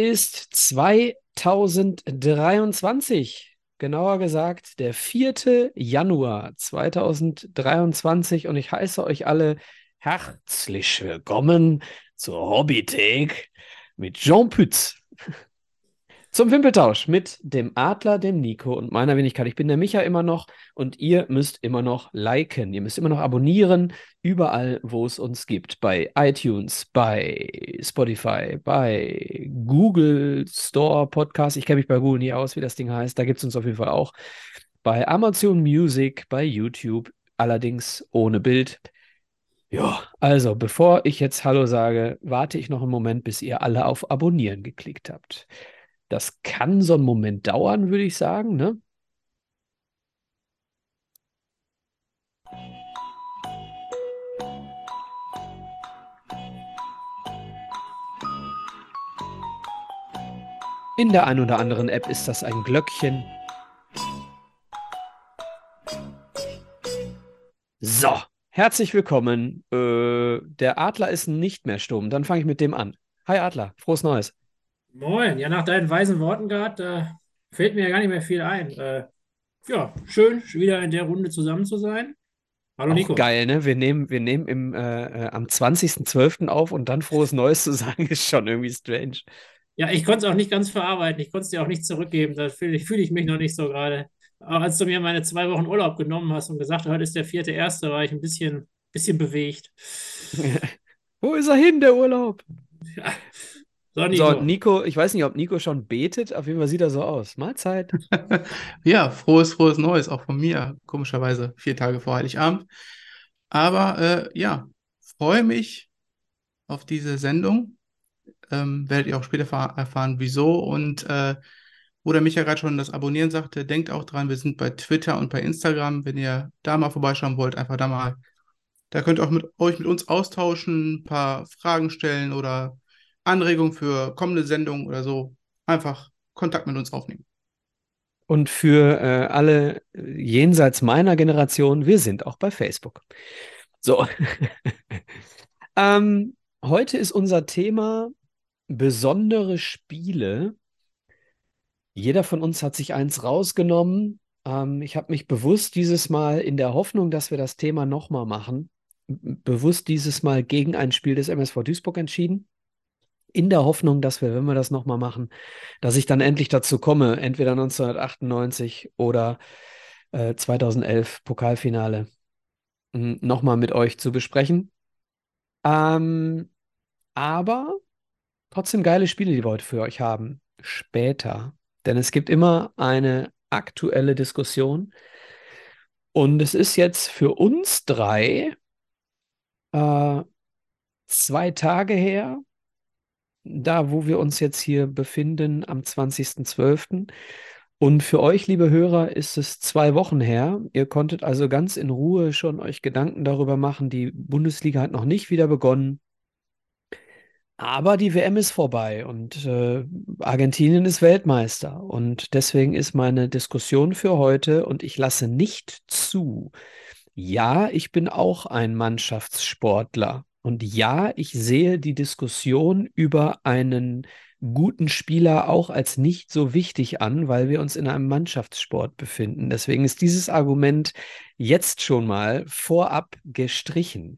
Ist 2023, genauer gesagt der 4. Januar 2023 und ich heiße euch alle herzlich willkommen zur Hobbythek mit Jean Pütz. Zum Wimpeltausch mit dem Adler, dem Nico und meiner Wenigkeit. Ich bin der Micha immer noch und ihr müsst immer noch liken. Ihr müsst immer noch abonnieren, überall, wo es uns gibt. Bei iTunes, bei Spotify, bei Google Store Podcast. Ich kenne mich bei Google nie aus, wie das Ding heißt. Da gibt es uns auf jeden Fall auch. Bei Amazon Music, bei YouTube, allerdings ohne Bild. Ja, also bevor ich jetzt Hallo sage, warte ich noch einen Moment, bis ihr alle auf Abonnieren geklickt habt. Das kann so einen Moment dauern, würde ich sagen, ne? In der einen oder anderen App ist das ein Glöckchen. So, herzlich willkommen. Äh, der Adler ist nicht mehr stumm. Dann fange ich mit dem an. Hi Adler, frohes Neues. Moin, ja, nach deinen weisen Worten gerade, da fällt mir ja gar nicht mehr viel ein. Äh, ja, schön, wieder in der Runde zusammen zu sein. Hallo Nico. geil, ne? Wir nehmen, wir nehmen im, äh, äh am 20.12. auf und dann frohes Neues zu sagen, ist schon irgendwie strange. Ja, ich konnte es auch nicht ganz verarbeiten. Ich konnte es dir auch nicht zurückgeben. Da fühle ich, fühl ich mich noch nicht so gerade. Aber als du mir meine zwei Wochen Urlaub genommen hast und gesagt, heute ist der vierte erste, war ich ein bisschen, bisschen bewegt. Wo ist er hin, der Urlaub? Ja, so Nico. so, Nico, ich weiß nicht, ob Nico schon betet, auf jeden Fall sieht er so aus. Mahlzeit. ja, frohes, frohes Neues, auch von mir, komischerweise vier Tage vor Heiligabend. Aber äh, ja, freue mich auf diese Sendung. Ähm, werdet ihr auch später erfahren, wieso. Und äh, wo der Micha gerade schon das Abonnieren sagte, denkt auch dran, wir sind bei Twitter und bei Instagram. Wenn ihr da mal vorbeischauen wollt, einfach da mal. Da könnt ihr auch mit euch mit uns austauschen, ein paar Fragen stellen oder Anregungen für kommende Sendungen oder so, einfach Kontakt mit uns aufnehmen. Und für äh, alle jenseits meiner Generation, wir sind auch bei Facebook. So. ähm, heute ist unser Thema besondere Spiele. Jeder von uns hat sich eins rausgenommen. Ähm, ich habe mich bewusst dieses Mal in der Hoffnung, dass wir das Thema nochmal machen, bewusst dieses Mal gegen ein Spiel des MSV Duisburg entschieden in der Hoffnung, dass wir, wenn wir das nochmal machen, dass ich dann endlich dazu komme, entweder 1998 oder äh, 2011 Pokalfinale hm, nochmal mit euch zu besprechen. Ähm, aber trotzdem geile Spiele, die wir heute für euch haben. Später. Denn es gibt immer eine aktuelle Diskussion. Und es ist jetzt für uns drei äh, zwei Tage her, da, wo wir uns jetzt hier befinden, am 20.12. Und für euch, liebe Hörer, ist es zwei Wochen her. Ihr konntet also ganz in Ruhe schon euch Gedanken darüber machen. Die Bundesliga hat noch nicht wieder begonnen. Aber die WM ist vorbei und äh, Argentinien ist Weltmeister. Und deswegen ist meine Diskussion für heute und ich lasse nicht zu. Ja, ich bin auch ein Mannschaftssportler. Und ja, ich sehe die Diskussion über einen guten Spieler auch als nicht so wichtig an, weil wir uns in einem Mannschaftssport befinden. Deswegen ist dieses Argument jetzt schon mal vorab gestrichen.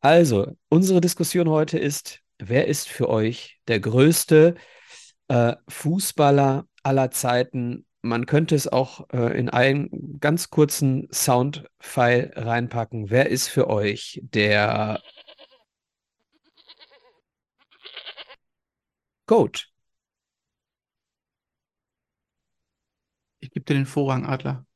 Also, unsere Diskussion heute ist, wer ist für euch der größte äh, Fußballer aller Zeiten? Man könnte es auch äh, in einen ganz kurzen Soundfile reinpacken. Wer ist für euch der Coach. Ich gebe dir den Vorrang, Adler.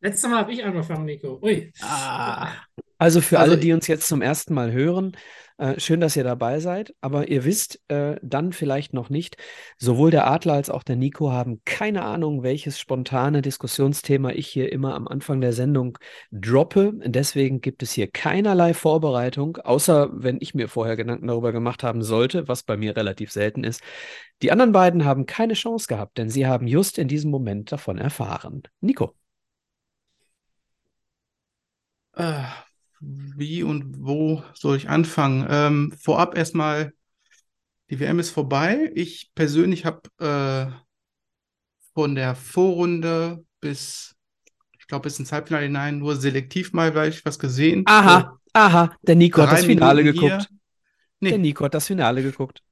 Letztes Mal habe ich angefangen, Nico. Ui. Ah. Also für also, alle, die uns jetzt zum ersten Mal hören, äh, schön, dass ihr dabei seid. Aber ihr wisst äh, dann vielleicht noch nicht, sowohl der Adler als auch der Nico haben keine Ahnung, welches spontane Diskussionsthema ich hier immer am Anfang der Sendung droppe. Deswegen gibt es hier keinerlei Vorbereitung, außer wenn ich mir vorher Gedanken darüber gemacht haben sollte, was bei mir relativ selten ist. Die anderen beiden haben keine Chance gehabt, denn sie haben just in diesem Moment davon erfahren. Nico. Wie und wo soll ich anfangen? Ähm, vorab erstmal die WM ist vorbei. Ich persönlich habe äh, von der Vorrunde bis, ich glaube, bis ins Halbfinale hinein nur selektiv mal vielleicht was gesehen. Aha, aha, der Nico hat das Finale Minuten geguckt. Nee. Der Nico hat das Finale geguckt.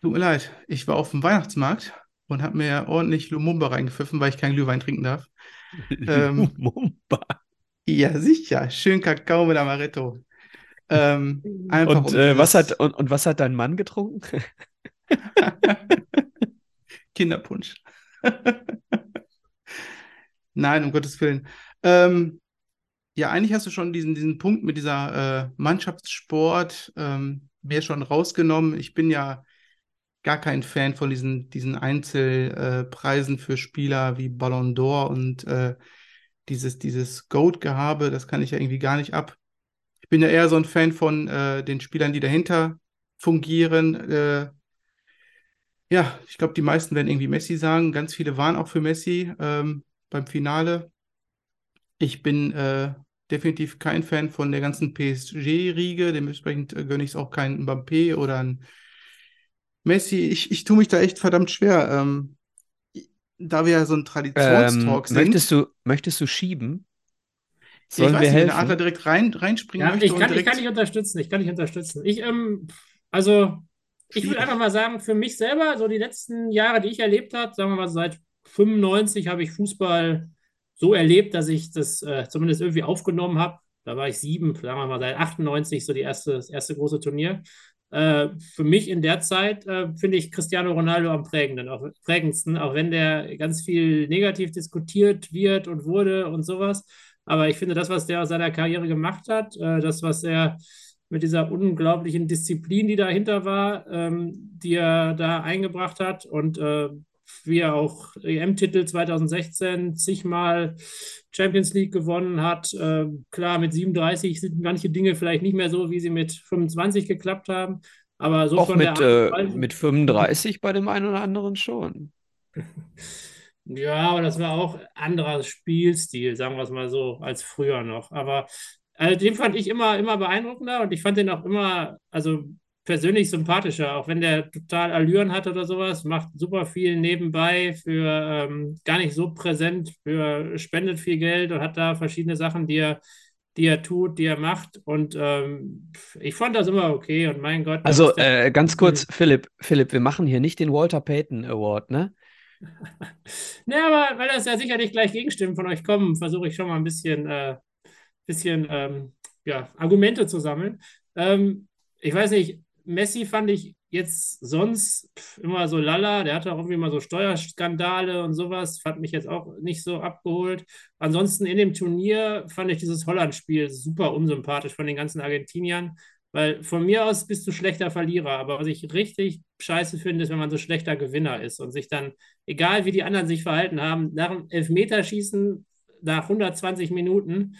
Tut mir leid, ich war auf dem Weihnachtsmarkt und habe mir ordentlich Lumumba reingepfiffen, weil ich keinen Glühwein trinken darf. Ähm, Lumumba. Ja, sicher. Schön Kakao mit Amaretto. Ähm, einfach Und, äh, was hat, und, und was hat dein Mann getrunken? Kinderpunsch. Nein, um Gottes Willen. Ähm, ja, eigentlich hast du schon diesen, diesen Punkt mit dieser äh, Mannschaftssport ähm, mir schon rausgenommen. Ich bin ja gar kein Fan von diesen, diesen Einzelpreisen äh, für Spieler wie Ballon d'Or und äh, dieses, dieses GOAT-Gehabe, das kann ich ja irgendwie gar nicht ab. Ich bin ja eher so ein Fan von äh, den Spielern, die dahinter fungieren. Äh, ja, ich glaube, die meisten werden irgendwie Messi sagen. Ganz viele waren auch für Messi ähm, beim Finale. Ich bin äh, definitiv kein Fan von der ganzen PSG-Riege. Dementsprechend äh, gönne ich es auch keinen Mbappé oder einen Messi. Ich, ich tue mich da echt verdammt schwer. Ähm, da wir ja so ein Ähm, Traditionstalk sind. möchtest du, möchtest du schieben? ich Sollen weiß wir nicht, wenn der helfen? Adler direkt rein, reinspringen Ja, möchte ich kann, ich direkt. kann dich unterstützen. Ich kann dich unterstützen. Ich, ähm, also, ich würde einfach mal sagen, für mich selber, so die letzten Jahre, die ich erlebt habe, sagen wir mal seit 95 habe ich Fußball so erlebt, dass ich das äh, zumindest irgendwie aufgenommen habe. Da war ich sieben, sagen wir mal seit 98, so die erste, das erste große Turnier. Äh, für mich in der Zeit äh, finde ich Cristiano Ronaldo am prägenden, auch, prägendsten, auch wenn der ganz viel negativ diskutiert wird und wurde und sowas. Aber ich finde, das, was der aus seiner Karriere gemacht hat, äh, das, was er mit dieser unglaublichen Disziplin, die dahinter war, ähm, die er da eingebracht hat und wie er auch EM-Titel 2016 zigmal Champions League gewonnen hat. Äh, klar, mit 37 sind manche Dinge vielleicht nicht mehr so, wie sie mit 25 geklappt haben. Aber so Auch von der mit, Art und äh, mit 35 bei dem einen oder anderen schon. Ja, aber das war auch anderer Spielstil, sagen wir es mal so, als früher noch. Aber also den fand ich immer, immer beeindruckender und ich fand den auch immer, also persönlich sympathischer, auch wenn der total Allüren hat oder sowas, macht super viel nebenbei für ähm, gar nicht so präsent, für spendet viel Geld und hat da verschiedene Sachen, die er, die er tut, die er macht. Und ähm, ich fand das immer okay und mein Gott, Also äh, ganz kurz, Philipp, Philipp, wir machen hier nicht den Walter Payton Award, ne? Ne, aber weil das ja sicherlich gleich Gegenstimmen von euch kommen, versuche ich schon mal ein bisschen, äh, bisschen ähm, ja, Argumente zu sammeln. Ähm, ich weiß nicht, Messi fand ich jetzt sonst immer so lala. Der hatte auch irgendwie mal so Steuerskandale und sowas. Fand mich jetzt auch nicht so abgeholt. Ansonsten in dem Turnier fand ich dieses Holland-Spiel super unsympathisch von den ganzen Argentiniern. Weil von mir aus bist du schlechter Verlierer. Aber was ich richtig scheiße finde, ist, wenn man so schlechter Gewinner ist und sich dann, egal wie die anderen sich verhalten haben, nach dem Elfmeterschießen nach 120 Minuten,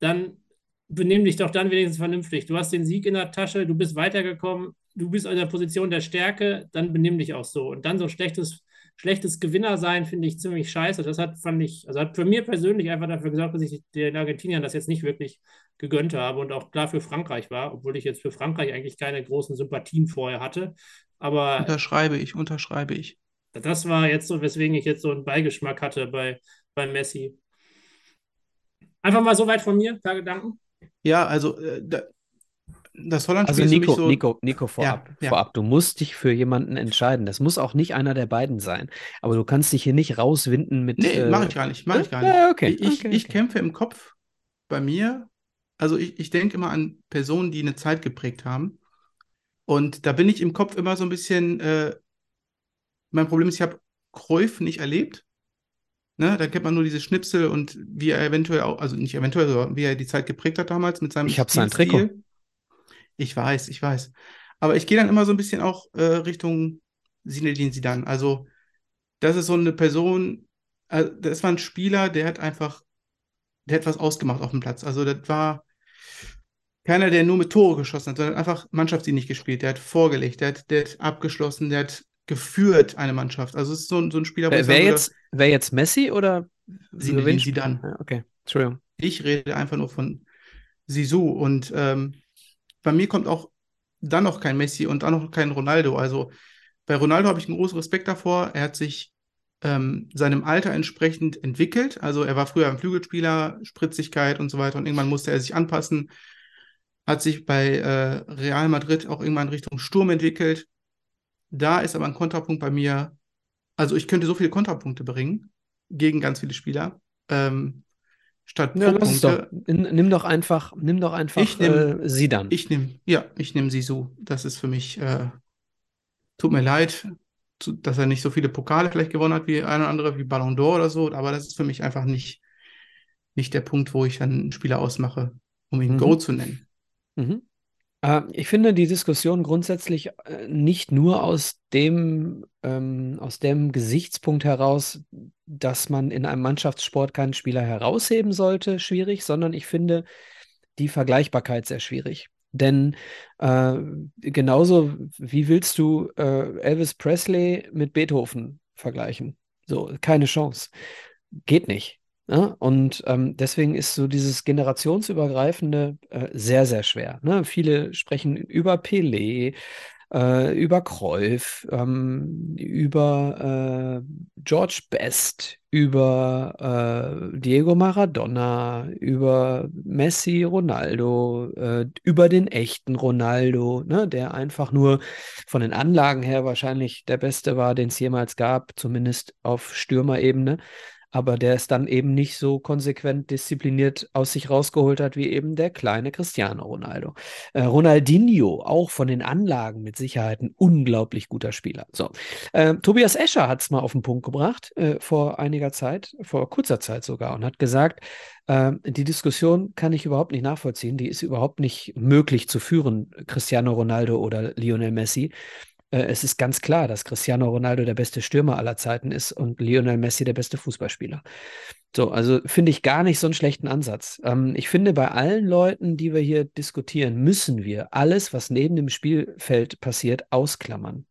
dann benimm dich doch dann wenigstens vernünftig. Du hast den Sieg in der Tasche, du bist weitergekommen, du bist in der Position der Stärke, dann benimm dich auch so. Und dann so ein schlechtes, schlechtes Gewinner sein, finde ich ziemlich scheiße. Das hat, fand ich, also hat für mir persönlich einfach dafür gesorgt, dass ich den Argentiniern das jetzt nicht wirklich gegönnt habe und auch klar für Frankreich war, obwohl ich jetzt für Frankreich eigentlich keine großen Sympathien vorher hatte. Aber Unterschreibe ich, unterschreibe ich. das war jetzt so, weswegen ich jetzt so einen Beigeschmack hatte bei, bei Messi. Einfach mal so weit von mir, ein paar Gedanken. Ja, also äh, da, das Also für mich Nico, so. Nico, Nico, vorab, ja. vorab, du musst dich für jemanden entscheiden. Das muss auch nicht einer der beiden sein. Aber du kannst dich hier nicht rauswinden mit. Nee, äh, mache ich gar nicht, mache ich gar nicht. Ja, okay, Ich, okay, ich okay. kämpfe im Kopf bei mir, also ich, ich denke immer an Personen, die eine Zeit geprägt haben. Und da bin ich im Kopf immer so ein bisschen, äh, mein Problem ist, ich habe Cruyff nicht erlebt. Ne, da kennt man nur diese Schnipsel und wie er eventuell auch, also nicht eventuell, sondern wie er die Zeit geprägt hat damals mit seinem Ich hab sein. Trikot. Ich weiß, ich weiß. Aber ich gehe dann immer so ein bisschen auch äh, Richtung Zinedine Zidane. Also, das ist so eine Person, äh, das war ein Spieler, der hat einfach, der hat was ausgemacht auf dem Platz. Also, das war keiner, der nur mit Tore geschossen hat, sondern einfach mannschaftsdienlich gespielt. Der hat vorgelegt, der hat, der hat abgeschlossen, der hat geführt eine Mannschaft. Also, es ist so, ein- so ein Spieler, wo Wer, jetzt, wer jetzt Messi oder Zinedine wen- Zidane. Ja, okay, Entschuldigung. Ich rede einfach nur von Sisu. Und ähm, bei mir kommt auch dann noch kein Messi und dann noch kein Ronaldo. Also bei Ronaldo habe ich einen großen Respekt davor. Er hat sich ähm, seinem Alter entsprechend entwickelt. Also er war früher ein Flügelspieler, Spritzigkeit und so weiter und irgendwann musste er sich anpassen. Hat sich bei äh, Real Madrid auch irgendwann Richtung Sturm entwickelt. Da ist aber ein Kontrapunkt bei mir. Also ich könnte so viele Kontrapunkte bringen gegen ganz viele Spieler. Ähm, statt Ja. N- Nimm doch einfach, nimm doch einfach Ich nehm- äh, Zidane. Ich nehme, ja, ich nehme Sisu. Das ist für mich, äh, tut mir leid, zu, dass er nicht so viele Pokale vielleicht gewonnen hat wie ein oder andere, wie Ballon d'Or oder so, aber das ist für mich einfach nicht, nicht der Punkt, wo ich dann einen Spieler ausmache, um ihn Mhm. Go zu nennen. Mhm. Äh, ich finde die Diskussion grundsätzlich äh, nicht nur aus dem, ähm, aus dem Gesichtspunkt heraus, dass man in einem Mannschaftssport keinen Spieler herausheben sollte, schwierig, sondern ich finde die Vergleichbarkeit sehr schwierig. Denn äh, genauso wie willst du äh, Elvis Presley mit Beethoven vergleichen? So, keine Chance. Geht nicht. Ne? Und ähm, deswegen ist so dieses generationsübergreifende äh, sehr, sehr schwer. Ne? Viele sprechen über Pelé, äh, über Cruyff, ähm, über äh, George Best, über äh, Diego Maradona, über Messi, Ronaldo, äh, über den echten Ronaldo, ne? der einfach nur von den Anlagen her wahrscheinlich der Beste war, den es jemals gab, zumindest auf Stürmerebene aber der es dann eben nicht so konsequent diszipliniert aus sich rausgeholt hat wie eben der kleine Cristiano Ronaldo. Äh, Ronaldinho, auch von den Anlagen mit Sicherheit ein unglaublich guter Spieler. So, äh, Tobias Escher hat es mal auf den Punkt gebracht äh, vor einiger Zeit, vor kurzer Zeit sogar, und hat gesagt, äh, die Diskussion kann ich überhaupt nicht nachvollziehen, die ist überhaupt nicht möglich zu führen, Cristiano Ronaldo oder Lionel Messi. Äh, Es ist ganz klar, dass Cristiano Ronaldo der beste Stürmer aller Zeiten ist und Lionel Messi der beste Fußballspieler. So, also finde ich gar nicht so einen schlechten Ansatz. Ähm, ich finde, bei allen Leuten, die wir hier diskutieren, müssen wir alles, was neben dem Spielfeld passiert, ausklammern.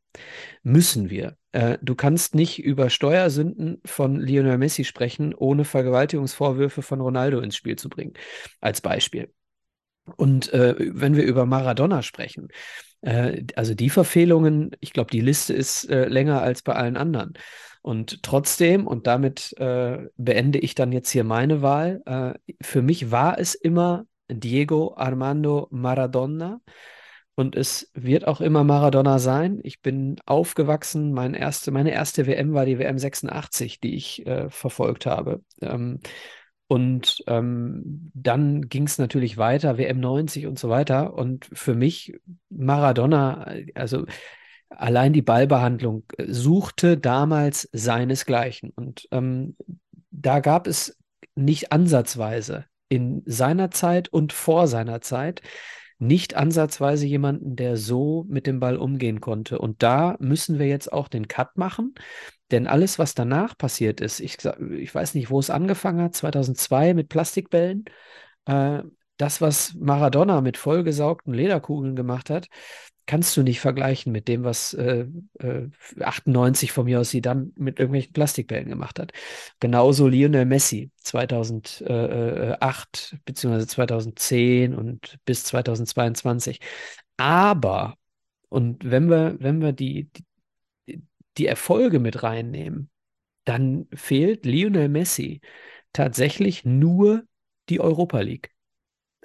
Müssen wir. Äh, du kannst nicht über Steuersünden von Lionel Messi sprechen, ohne Vergewaltigungsvorwürfe von Ronaldo ins Spiel zu bringen, als Beispiel. Und äh, wenn wir über Maradona sprechen, äh, also die Verfehlungen, ich glaube, die Liste ist äh, länger als bei allen anderen. Und trotzdem, und damit äh, beende ich dann jetzt hier meine Wahl, äh, für mich war es immer Diego Armando Maradona. Und es wird auch immer Maradona sein. Ich bin aufgewachsen. Mein erste, meine erste WM war die WM 86, die ich äh, verfolgt habe. Ähm, und ähm, dann ging es natürlich weiter, WM 90 und so weiter. Und für mich Maradona, also allein die Ballbehandlung äh, suchte damals seinesgleichen. Und ähm, da gab es nicht ansatzweise in seiner Zeit und vor seiner Zeit nicht ansatzweise jemanden, der so mit dem Ball umgehen konnte. Und da müssen wir jetzt auch den Cut machen. Denn alles, was danach passiert ist, ich, ich weiß nicht, wo es angefangen hat, 2002 mit Plastikbällen, äh, das, was Maradona mit vollgesaugten Lederkugeln gemacht hat, kannst du nicht vergleichen mit dem, was äh, äh, 98 von mir aus sie dann mit irgendwelchen Plastikbällen gemacht hat. Genauso Lionel Messi 2008 beziehungsweise 2010 und bis 2022. Aber, und wenn wir, wenn wir die, die, die Erfolge mit reinnehmen, dann fehlt Lionel Messi tatsächlich nur die Europa League.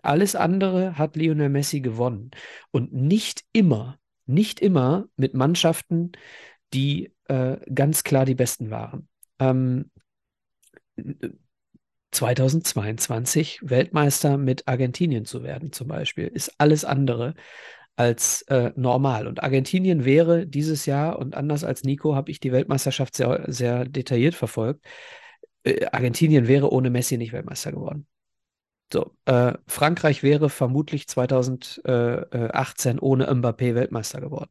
Alles andere hat Lionel Messi gewonnen. Und nicht immer, nicht immer mit Mannschaften, die äh, ganz klar die besten waren. Ähm, 2022 Weltmeister mit Argentinien zu werden, zum Beispiel, ist alles andere als äh, normal. Und Argentinien wäre dieses Jahr, und anders als Nico, habe ich die Weltmeisterschaft sehr, sehr detailliert verfolgt. Äh, Argentinien wäre ohne Messi nicht Weltmeister geworden. So, äh, Frankreich wäre vermutlich 2018 ohne Mbappé Weltmeister geworden.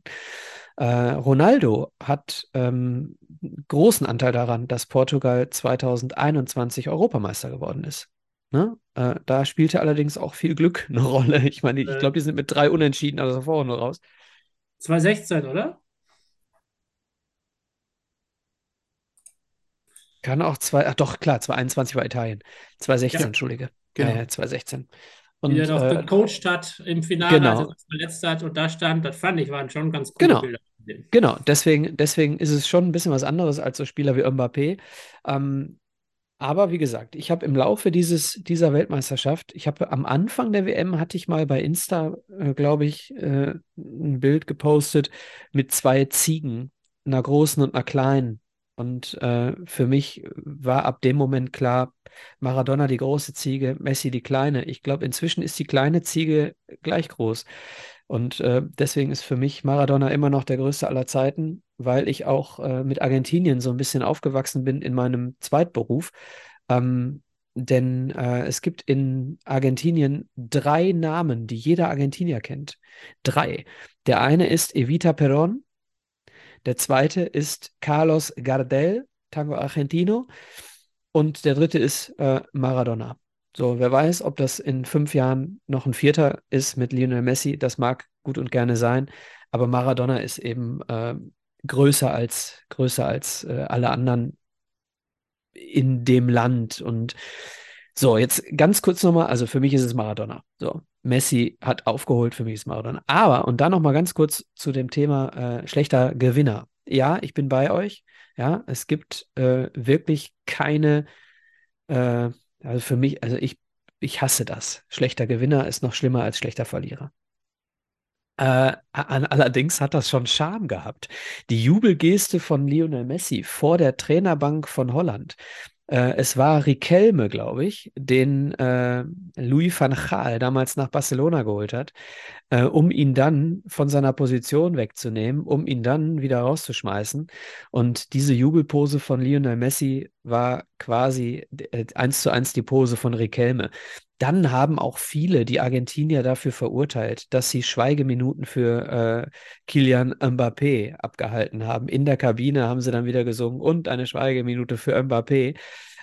Äh, Ronaldo hat ähm, großen Anteil daran, dass Portugal 2021 Europameister geworden ist. Ne? Äh, da spielte allerdings auch viel Glück eine Rolle. Ich meine, ich Äh. glaube, die sind mit drei Unentschieden aus der Vorrunde raus. 2016, oder? Kann auch zwei, ach doch, klar, 2021 war Italien. 2016, Ja. Entschuldige. Genau. Ja, 2016. Und, Wie er doch äh, gecoacht hat im Finale, genau. als er sich verletzt hat und da stand, das fand ich, waren schon ganz coole Genau. Bilder. Genau, deswegen, deswegen ist es schon ein bisschen was anderes als so Spieler wie Mbappé. Ähm, aber wie gesagt, ich habe im Laufe dieses, dieser Weltmeisterschaft, ich habe am Anfang der WM hatte ich mal bei Insta, äh, glaube ich, äh, ein Bild gepostet mit zwei Ziegen, einer großen und einer kleinen. Und äh, für mich war ab dem Moment klar, Maradona die große Ziege, Messi die kleine. Ich glaube, inzwischen ist die kleine Ziege gleich groß. Und äh, deswegen ist für mich Maradona immer noch der größte aller Zeiten, weil ich auch äh, mit Argentinien so ein bisschen aufgewachsen bin in meinem Zweitberuf. Ähm, denn äh, es gibt in Argentinien drei Namen, die jeder Argentinier kennt. Drei. Der eine ist Evita Perón, der zweite ist Carlos Gardel, Tango Argentino, und der dritte ist äh, Maradona. So, wer weiß, ob das in fünf Jahren noch ein Vierter ist mit Lionel Messi, das mag gut und gerne sein, aber Maradona ist eben äh, größer als, größer als äh, alle anderen in dem Land. Und so, jetzt ganz kurz nochmal, also für mich ist es Maradona. So, Messi hat aufgeholt, für mich ist Maradona. Aber, und dann nochmal ganz kurz zu dem Thema äh, schlechter Gewinner. Ja, ich bin bei euch. Ja, es gibt äh, wirklich keine, äh, also für mich, also ich, ich hasse das. Schlechter Gewinner ist noch schlimmer als schlechter Verlierer. Äh, allerdings hat das schon Charme gehabt. Die Jubelgeste von Lionel Messi vor der Trainerbank von Holland. Äh, es war Riquelme, glaube ich, den äh, Louis van Gaal damals nach Barcelona geholt hat, äh, um ihn dann von seiner Position wegzunehmen, um ihn dann wieder rauszuschmeißen. Und diese Jubelpose von Lionel Messi war quasi äh, eins zu eins die Pose von Riquelme. Dann haben auch viele die Argentinier dafür verurteilt, dass sie Schweigeminuten für äh, Kylian Mbappé abgehalten haben. In der Kabine haben sie dann wieder gesungen und eine Schweigeminute für Mbappé.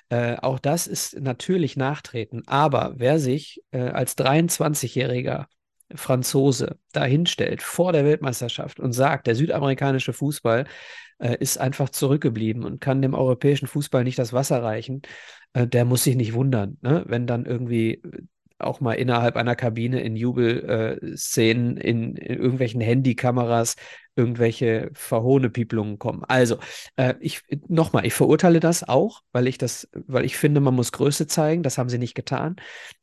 Äh, auch das ist natürlich nachtreten. Aber wer sich äh, als 23-Jähriger Franzose dahinstellt vor der Weltmeisterschaft und sagt, der südamerikanische Fußball äh, ist einfach zurückgeblieben und kann dem europäischen Fußball nicht das Wasser reichen, äh, der muss sich nicht wundern, ne? wenn dann irgendwie auch mal innerhalb einer Kabine in Jubelszenen, äh, in, in, irgendwelchen Handykameras irgendwelche Verhohnepiepelungen kommen. Also, äh, ich nochmal, ich verurteile das auch, weil ich das, weil ich finde, man muss Größe zeigen, das haben sie nicht getan.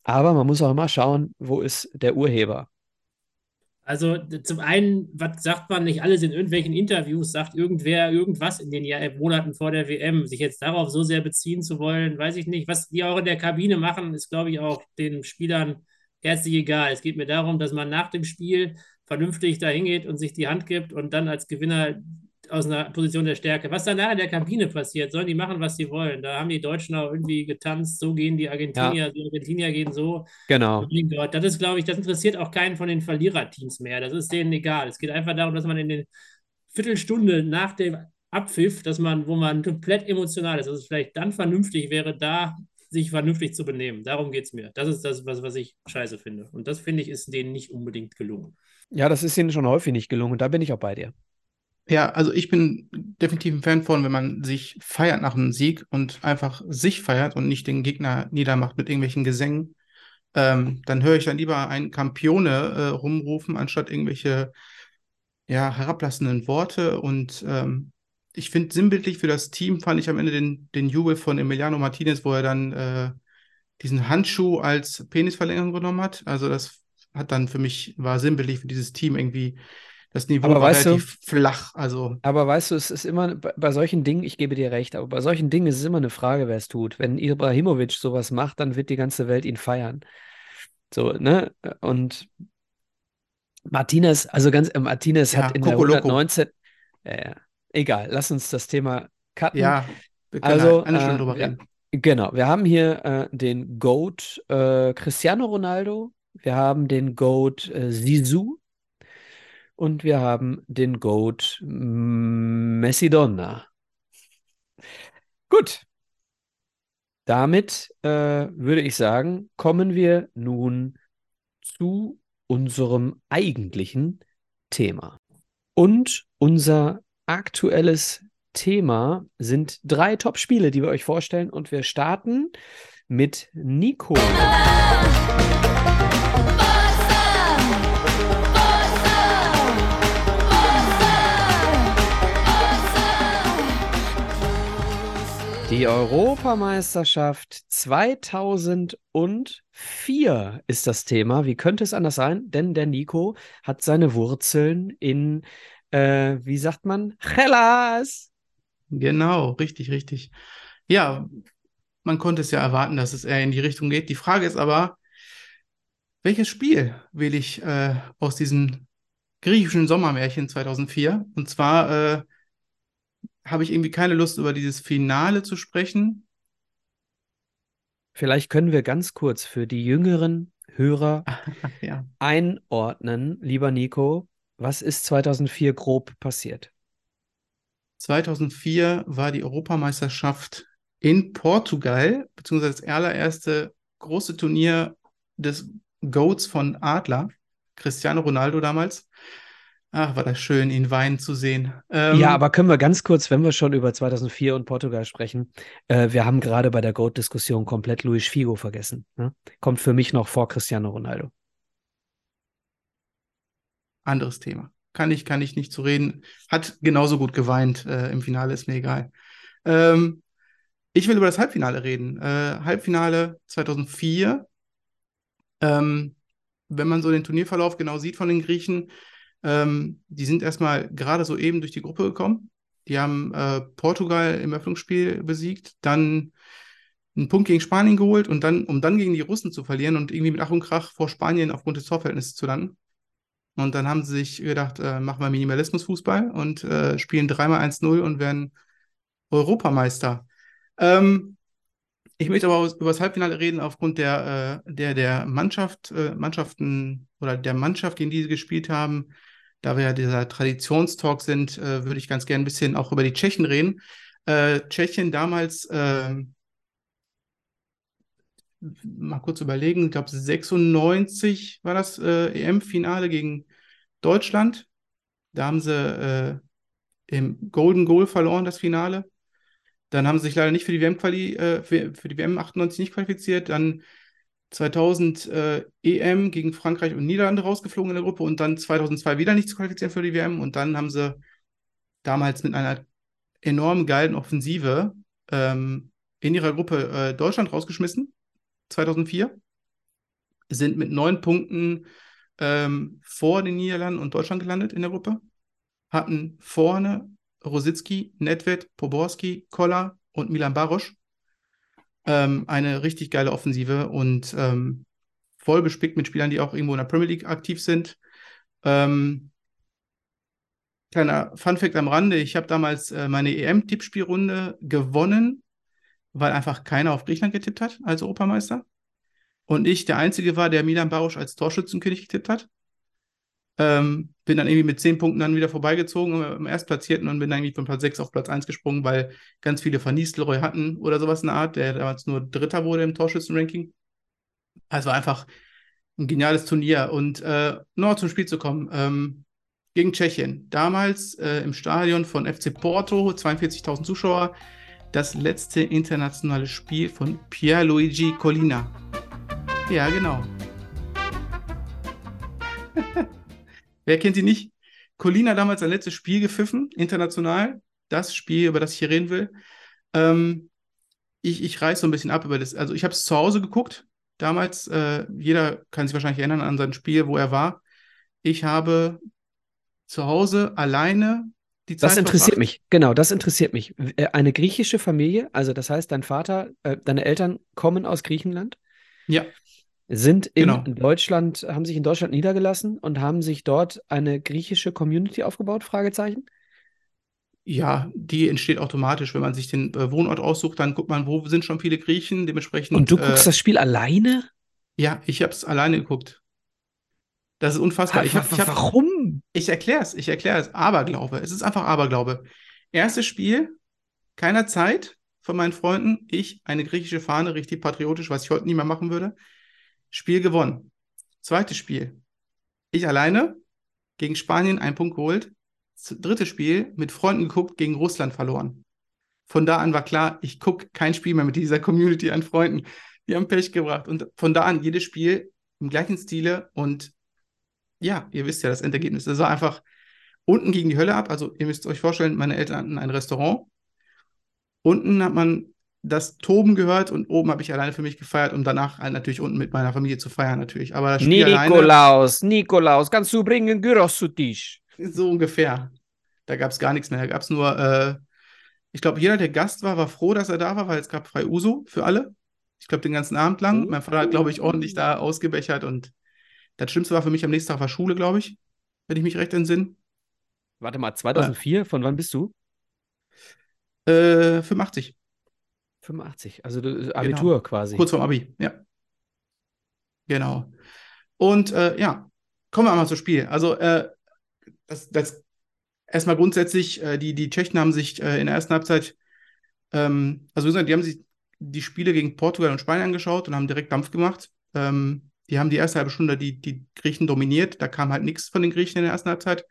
Aber man muss auch immer schauen, wo ist der Urheber. Also zum einen, was sagt man nicht alles in irgendwelchen Interviews, sagt irgendwer irgendwas in den Jahr, Monaten vor der WM. Sich jetzt darauf so sehr beziehen zu wollen, weiß ich nicht. Was die auch in der Kabine machen, ist, glaube ich, auch den Spielern herzlich egal. Es geht mir darum, dass man nach dem Spiel vernünftig dahin geht und sich die Hand gibt und dann als Gewinner aus einer Position der Stärke. Was danach in der Kabine passiert, sollen die machen, was sie wollen. Da haben die Deutschen auch irgendwie getanzt, so gehen die Argentinier, ja. die Argentinier gehen so. Genau. Das ist, glaube ich, das interessiert auch keinen von den Verliererteams mehr. Das ist denen egal. Es geht einfach darum, dass man in den Viertelstunde nach dem Abpfiff, dass man, wo man komplett emotional ist, dass es vielleicht dann vernünftig wäre, da sich vernünftig zu benehmen. Darum geht es mir. Das ist das, was, was ich scheiße finde. Und das, finde ich, ist denen nicht unbedingt gelungen. Ja, das ist ihnen schon häufig nicht gelungen. Da bin ich auch bei dir. Ja, also ich bin definitiv ein Fan von, wenn man sich feiert nach einem Sieg und einfach sich feiert und nicht den Gegner niedermacht mit irgendwelchen Gesängen. Ähm, dann höre ich dann lieber einen Campione äh, rumrufen, anstatt irgendwelche ja, herablassenden Worte. Und ähm, ich finde sinnbildlich für das Team fand ich am Ende den, den Jubel von Emiliano Martinez, wo er dann äh, diesen Handschuh als Penisverlängerung genommen hat. Also das hat dann für mich, war sinnbildlich für dieses Team irgendwie das Niveau aber war weißt relativ du, flach. Also. Aber weißt du, es ist immer bei, bei solchen Dingen, ich gebe dir recht, aber bei solchen Dingen ist es immer eine Frage, wer es tut. Wenn Ibrahimovic sowas macht, dann wird die ganze Welt ihn feiern. So, ne? Und Martinez, also ganz, äh, Martinez Ja, hat in der Coco Loco. 119, äh, egal, lass uns das Thema cutten. Ja, wir können Also, eine Stunde äh, drüber ja. reden. Genau, wir haben hier äh, den GOAT äh, Cristiano Ronaldo, wir haben den GOAT äh, Zizou und wir haben den GOAT Messidonna. Gut, damit äh, würde ich sagen, kommen wir nun zu unserem eigentlichen Thema. Und unser aktuelles Thema sind drei Top-Spiele, die wir euch vorstellen. Und wir starten mit Nico. Die Europameisterschaft 2004 ist das Thema. Wie könnte es anders sein? Denn der Nico hat seine Wurzeln in, äh, wie sagt man, Hellas. Genau, richtig, richtig. Ja, man konnte es ja erwarten, dass es eher in die Richtung geht. Die Frage ist aber, welches Spiel wähle ich äh, aus diesem griechischen Sommermärchen 2004? Und zwar äh, habe ich irgendwie keine Lust, über dieses Finale zu sprechen. Vielleicht können wir ganz kurz für die jüngeren Hörer Ja. einordnen, lieber Nico, was ist 2004 grob passiert? 2004 war die Europameisterschaft in Portugal, beziehungsweise das allererste große Turnier des GOATs von Adler, Cristiano Ronaldo damals. Ach, war das schön, ihn weinen zu sehen. Ähm, Ja, aber können wir ganz kurz, wenn wir schon über 2004 und Portugal sprechen, äh, wir haben gerade bei der GOAT-Diskussion komplett Luis Figo vergessen. Ne? Kommt für mich noch vor Cristiano Ronaldo. anderes Thema. Kann ich, kann ich nicht zu reden. Hat genauso gut geweint äh, im Finale, ist mir egal. Ähm, ich will über das Halbfinale reden. Äh, Halbfinale 2004. Ähm, wenn man so den Turnierverlauf genau sieht von den Griechen, ähm, die sind erstmal gerade so eben durch die Gruppe gekommen. Die haben äh, Portugal im Öffnungsspiel besiegt, dann einen Punkt gegen Spanien geholt und dann, um dann gegen die Russen zu verlieren und irgendwie mit Ach und Krach vor Spanien aufgrund des Torverhältnisses zu landen. Und dann haben sie sich gedacht, äh, machen wir Minimalismus-Fußball und äh, spielen dreimal 1-0 und werden Europameister. Ähm, ich möchte aber über das Halbfinale reden aufgrund der, äh, der, der Mannschaft, äh, Mannschaften oder der Mannschaft, gegen die sie gespielt haben. Da wir ja dieser Traditionstalk sind, äh, würde ich ganz gerne ein bisschen auch über die Tschechen reden. Äh, Tschechien damals, ähm, mal kurz überlegen, ich glaube 96 war das äh, EM-Finale gegen Deutschland. Da haben sie äh, im Golden Goal verloren, das Finale. Dann haben sie sich leider nicht für die WM, -Quali, äh, für, für WM 98 nicht qualifiziert. Dann 2000 äh, EM gegen Frankreich und Niederlande rausgeflogen in der Gruppe und dann 2002 wieder nicht zu qualifizieren für die WM. Und dann haben sie damals mit einer enorm geilen Offensive ähm, in ihrer Gruppe äh, Deutschland rausgeschmissen. 2004. Sind mit neun Punkten ähm, vor den Niederlanden und Deutschland gelandet in der Gruppe. Hatten vorne Rositzky, Nedved, Poborski, Koller und Milan Barosch. Ähm, eine richtig geile Offensive und ähm, voll bespickt mit Spielern, die auch irgendwo in der Premier League aktiv sind. Ähm, kleiner Funfact am Rande: Ich habe damals äh, meine EM-Tippspielrunde gewonnen, weil einfach keiner auf Griechenland getippt hat als Europameister. Und ich der Einzige war, der Milan Barosch als Torschützenkönig getippt hat. Ähm, bin dann irgendwie mit zehn Punkten dann wieder vorbeigezogen am Erstplatzierten und bin dann irgendwie von Platz 6 auf Platz 1 gesprungen, weil ganz viele Van Nistelrooy hatten oder sowas in der Art, der damals nur Dritter wurde im Torschützenranking. Also einfach ein geniales Turnier. Und äh, noch zum Spiel zu kommen, ähm, gegen Tschechien. Damals äh, im Stadion von FC Porto, 42.000 Zuschauer, das letzte internationale Spiel von Pierluigi Collina. Ja, genau. Wer kennt ihn nicht? Colina damals sein letztes Spiel gepfiffen, international. Das Spiel, über das ich hier reden will. Ähm, ich, ich reiß so ein bisschen ab über das. Also, ich habe es zu Hause geguckt. Damals, äh, jeder kann sich wahrscheinlich erinnern an sein Spiel, wo er war. Ich habe zu Hause alleine die Zeit Das interessiert verbracht. mich, genau, das interessiert mich. Äh, Eine griechische Familie, also das heißt, dein Vater, äh, deine Eltern kommen aus Griechenland, Ja, sind in Genau. Deutschland, haben sich in Deutschland niedergelassen und haben sich dort eine griechische Community aufgebaut? Fragezeichen. ja, die entsteht automatisch. Wenn man sich den äh, Wohnort aussucht, dann guckt man, wo sind schon viele Griechen. Dementsprechend. Und du guckst äh, das Spiel alleine? Ja, ich habe es alleine geguckt. Das ist unfassbar. Ich, hab, ich, hab, Warum? ich erkläre es, ich erkläre es. Aberglaube. Es ist einfach Aberglaube. Erstes Spiel, keiner Zeit von meinen Freunden. Ich, eine griechische Fahne, richtig patriotisch, was ich heute nie mehr machen würde. Spiel gewonnen. Zweites Spiel, ich alleine gegen Spanien einen Punkt geholt. Z- Drittes Spiel, mit Freunden geguckt, gegen Russland verloren. Von da an war klar, ich gucke kein Spiel mehr mit dieser Community an Freunden. Die haben Pech gebracht. Und von da an jedes Spiel im gleichen Stile und ja, ihr wisst ja das Endergebnis. Es war einfach unten gegen die Hölle ab. Also ihr müsst euch vorstellen, meine Eltern hatten ein Restaurant. Unten hat man das Toben gehört und oben habe ich alleine für mich gefeiert, um danach halt natürlich unten mit meiner Familie zu feiern, natürlich. Aber Spiel alleine, Nikolaus, Nikolaus, kannst du bringen Gyros zu Tisch? so ungefähr. Da gab es gar nichts mehr. Da gab es nur, äh, ich glaube, jeder, der Gast war, war froh, dass er da war, weil es gab frei Uso für alle. Ich glaube, den ganzen Abend lang. Mein Vater hat, glaube ich, ordentlich da ausgebechert und das Schlimmste war für mich am nächsten Tag war Schule, glaube ich, wenn ich mich recht entsinne. Warte mal, 2004, von wann bist du? Äh, 85. 85, also du, Abitur quasi. Kurz vorm Abi, ja. Genau. Und äh, ja, kommen wir mal zum Spiel. Also, äh, das, das erstmal grundsätzlich, äh, die, die Tschechen haben sich äh, in der ersten Halbzeit, ähm, also wie gesagt, die haben sich die Spiele gegen Portugal und Spanien angeschaut und haben direkt Dampf gemacht. Ähm, die haben die erste halbe Stunde die, die Griechen dominiert. Da kam halt nichts von den Griechen in der ersten Halbzeit.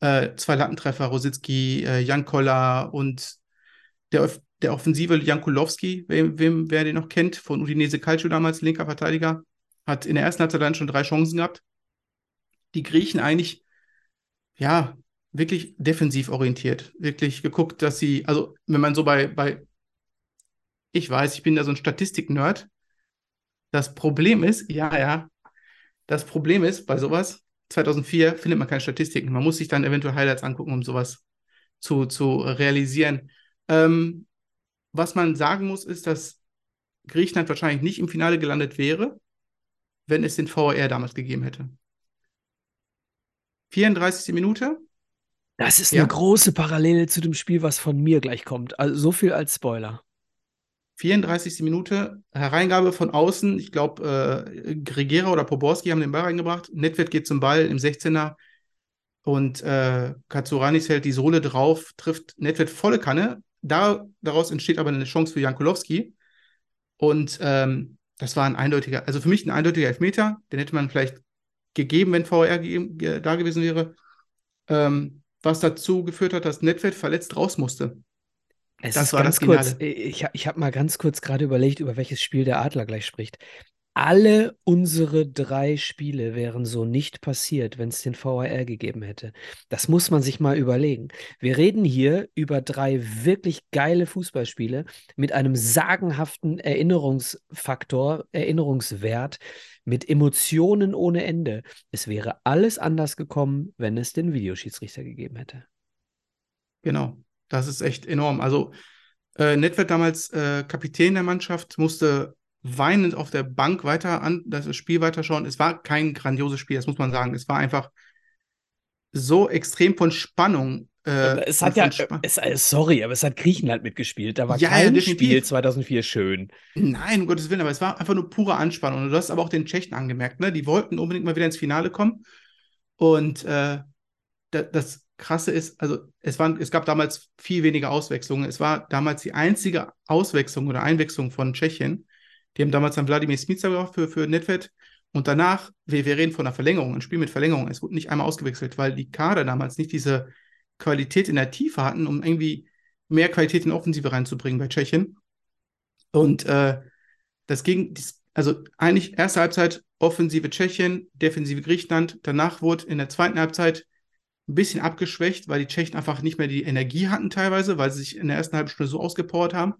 Äh, zwei Lattentreffer, Rositzky, äh, Jan Koller und der, der Offensive Jan Kulowski, wem, wem, wer den noch kennt, von Udinese Calcio damals, linker Verteidiger, hat in der ersten Halbzeit dann schon drei Chancen gehabt. Die Griechen eigentlich, ja, wirklich defensiv orientiert. Wirklich geguckt, dass sie, also wenn man so bei, bei ich weiß, ich bin da so ein Statistik-Nerd. Das Problem ist, ja, ja, das Problem ist bei sowas, 2004 findet man keine Statistiken. Man muss sich dann eventuell Highlights angucken, um sowas zu, zu realisieren. Ähm, was man sagen muss, ist, dass Griechenland wahrscheinlich nicht im Finale gelandet wäre, wenn es den VAR damals gegeben hätte. 34. Minute. Das ist Ja. eine große Parallele zu dem Spiel, was von mir gleich kommt. Also so viel als Spoiler. 34. Minute, Hereingabe von außen. Ich glaube, äh, Gregera oder Poborski haben den Ball reingebracht. Nedved geht zum Ball im 16er und äh, Katsuranis hält die Sohle drauf, trifft Nedved volle Kanne. Da, daraus entsteht aber eine Chance für Jankulowski. Und ähm, das war ein eindeutiger, also für mich ein eindeutiger Elfmeter. Den hätte man vielleicht gegeben, wenn VR gegeben, ge da gewesen wäre. Ähm, was dazu geführt hat, dass Nedved verletzt raus musste. Es Das war ganz das kurz, Finale. ich, ich habe mal ganz kurz gerade überlegt, über welches Spiel der Adler gleich spricht. Alle unsere drei Spiele wären so nicht passiert, wenn es den VAR gegeben hätte. Das muss man sich mal überlegen. Wir reden hier über drei wirklich geile Fußballspiele mit einem sagenhaften Erinnerungsfaktor, Erinnerungswert, mit Emotionen ohne Ende. Es wäre alles anders gekommen, wenn es den Videoschiedsrichter gegeben hätte. Genau, das ist echt enorm. Also, äh, Nedved damals äh, Kapitän der Mannschaft, musste weinend auf der Bank weiter an das Spiel weiterschauen. Es war kein grandioses Spiel, das muss man sagen. Es war einfach so extrem von Spannung. Äh, Es hat ja, es, äh, sorry, aber es hat Griechenland mitgespielt. Da war Ja, kein definitiv. Spiel 2004 schön. Nein, um Gottes Willen, aber es war einfach nur pure Anspannung. Und du hast aber auch den Tschechen angemerkt, ne? Die wollten unbedingt mal wieder ins Finale kommen. Und äh, da, das Krasse ist, also es, waren, es gab damals viel weniger Auswechslungen. Es war damals die einzige Auswechslung oder Einwechslung von Tschechien. Die haben damals dann Wladimir Smica gebracht für, für Nedved. Und danach, wir, wir reden von einer Verlängerung, ein Spiel mit Verlängerung. Es wurde nicht einmal ausgewechselt, weil die Kader damals nicht diese Qualität in der Tiefe hatten, um irgendwie mehr Qualität in Offensive reinzubringen bei Tschechien. Und äh, das ging, also eigentlich erste Halbzeit offensive Tschechien, defensive Griechenland. Danach wurde in der zweiten Halbzeit ein bisschen abgeschwächt, weil die Tschechen einfach nicht mehr die Energie hatten teilweise, weil sie sich in der ersten halben Stunde so ausgepowert haben.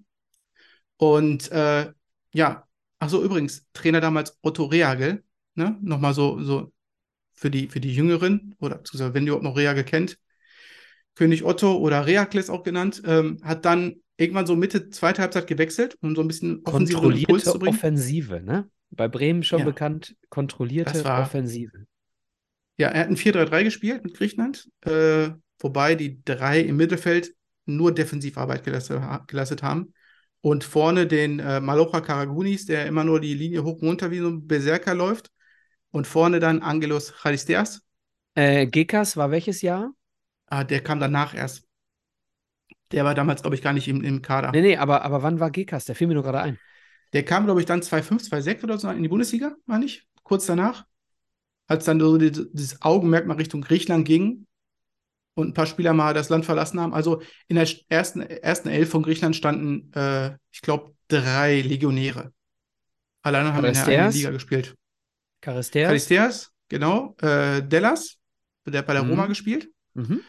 Und äh, ja, ach so, übrigens, Trainer damals Otto Rehagel, ne? Nochmal so, so für die, für die Jüngeren, oder wenn ihr noch Rehagel kennt, König Otto oder Reakles auch genannt, ähm, hat dann irgendwann so Mitte zweite Halbzeit gewechselt, um so ein bisschen offensiveren Impuls Kontrollierte zu bringen. Offensive, ne? Bei Bremen schon Ja. bekannt, kontrollierte war- Offensive. Ja, er hat ein 4-3-3 gespielt mit Griechenland, äh, wobei die drei im Mittelfeld nur Defensivarbeit geleistet, geleistet haben. Und vorne den äh, Malocha Karagunis, der immer nur die Linie hoch und runter wie so ein Berserker läuft. Und vorne dann Angelos Charisteas. Äh, Gekas war welches Jahr? Ah, der kam danach erst. Der war damals, glaube ich, gar nicht im, im Kader. Nee, nee, aber, aber wann war Gekas? Der fiel mir nur gerade ein. Der kam, glaube ich, dann 2-5, 2-6 oder so in die Bundesliga, meine ich, kurz danach. Als dann so die, dieses Augenmerk mal Richtung Griechenland ging und ein paar Spieler mal das Land verlassen haben. Also in der ersten, ersten Elf von Griechenland standen, äh, ich glaube, drei Legionäre. Alleine haben in der? Liga gespielt. Charisteas? Charisteas, genau. Äh, Dellas, der hat bei der Mhm. Roma gespielt. Mhm.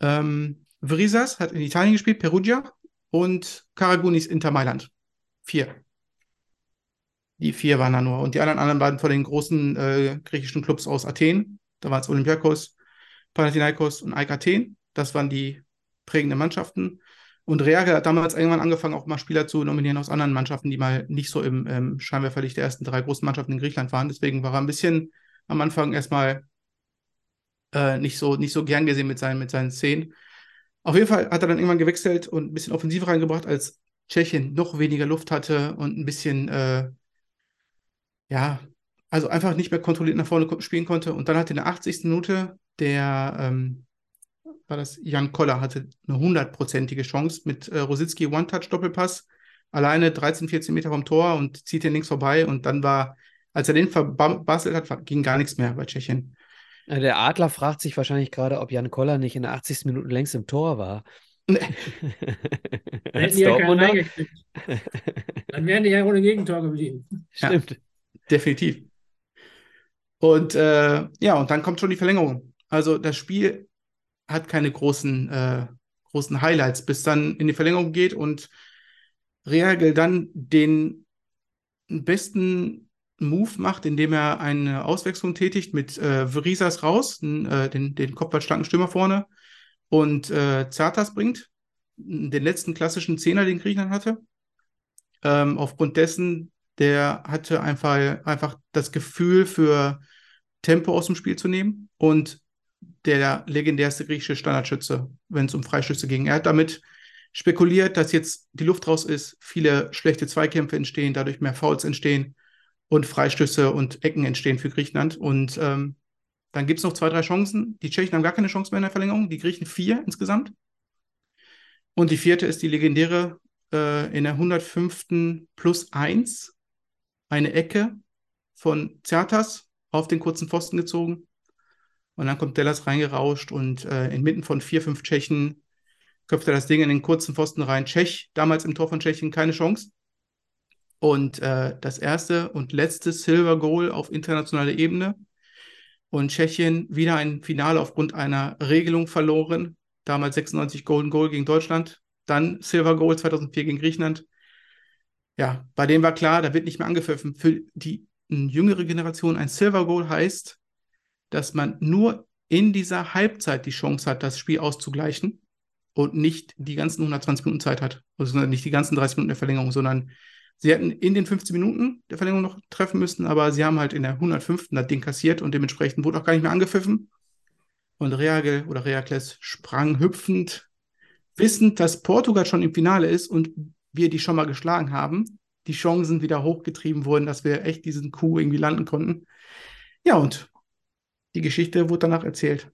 Ähm, Vrisas hat in Italien gespielt, Perugia. und Karagunis Inter Mailand. Vier. Die vier waren da nur. Und die anderen, anderen waren von den großen äh, griechischen Clubs aus Athen. Da waren es Olympiakos, Panathinaikos und AEK Athen. Das waren die prägenden Mannschaften. Und Real hat damals irgendwann angefangen, auch mal Spieler zu nominieren aus anderen Mannschaften, die mal nicht so im ähm, Scheinwerferlicht der ersten drei großen Mannschaften in Griechenland waren. Deswegen war er ein bisschen am Anfang erstmal äh, nicht, so, nicht so gern gesehen mit seinen, mit seinen Szenen. Auf jeden Fall hat er dann irgendwann gewechselt und ein bisschen offensiv reingebracht, als Tschechien noch weniger Luft hatte und ein bisschen, äh, ja, also einfach nicht mehr kontrolliert nach vorne spielen konnte. Und dann hatte in der 80. Minute der, ähm, war das Jan Koller, hatte eine hundertprozentige Chance mit äh, Rositzky One-Touch-Doppelpass, alleine 13, 14 Meter vom Tor und zieht den links vorbei. Und dann war, als er den verbastelt hat, ging gar nichts mehr bei Tschechien. Der Adler fragt sich wahrscheinlich gerade, ob Jan Koller nicht in der 80. Minute längst im Tor war. Nee. hätten die ja keinen reingekriegt. Dann wären die ja ohne Gegentor geblieben. Stimmt. Ja, definitiv. Und äh, ja, und dann kommt schon die Verlängerung. Also das Spiel hat keine großen, äh, großen Highlights, bis dann in die Verlängerung geht und Reagel dann den besten Move macht, indem er eine Auswechslung tätigt mit äh, Verisas raus, äh, den, den kopfballstarken Stürmer vorne, und äh, Zartas bringt, den letzten klassischen Zehner, den Griechenland hatte. Ähm, aufgrund dessen, der hatte einfach, einfach das Gefühl für Tempo aus dem Spiel zu nehmen und der legendärste griechische Standardschütze, wenn es um Freischüsse ging. Er hat damit spekuliert, dass jetzt die Luft raus ist, viele schlechte Zweikämpfe entstehen, dadurch mehr Fouls entstehen und Freistöße und Ecken entstehen für Griechenland. Und ähm, dann gibt es noch zwei, drei Chancen. Die Tschechen haben gar keine Chance mehr in der Verlängerung, die Griechen vier insgesamt. Und die vierte ist die legendäre äh, in der 105. plus 1, eine Ecke von Zertas auf den kurzen Pfosten gezogen. Und dann kommt Dellas reingerauscht und äh, inmitten von vier, fünf Tschechen köpft er das Ding in den kurzen Pfosten rein. Tschech, damals im Tor von Tschechien, keine Chance. Und äh, das erste und letzte Silver Goal auf internationaler Ebene. Und Tschechien wieder ein Finale aufgrund einer Regelung verloren. Damals 96 Golden Goal gegen Deutschland. Dann Silver Goal 2004 gegen Griechenland. Ja, bei dem war klar, da wird nicht mehr angepfiffen. Für die jüngere Generation ein Silver Goal heißt, dass man nur in dieser Halbzeit die Chance hat, das Spiel auszugleichen und nicht die ganzen 120 Minuten Zeit hat. Also nicht die ganzen 30 Minuten der Verlängerung, sondern Sie hätten in den 15 Minuten der Verlängerung noch treffen müssen, aber sie haben halt in der 105. das Ding kassiert und dementsprechend wurde auch gar nicht mehr angepfiffen. Und Reagel oder Reakles sprang hüpfend, wissend, dass Portugal schon im Finale ist und wir die schon mal geschlagen haben. Die Chancen wieder hochgetrieben wurden, dass wir echt diesen Coup irgendwie landen konnten. Ja, und die Geschichte wurde danach erzählt.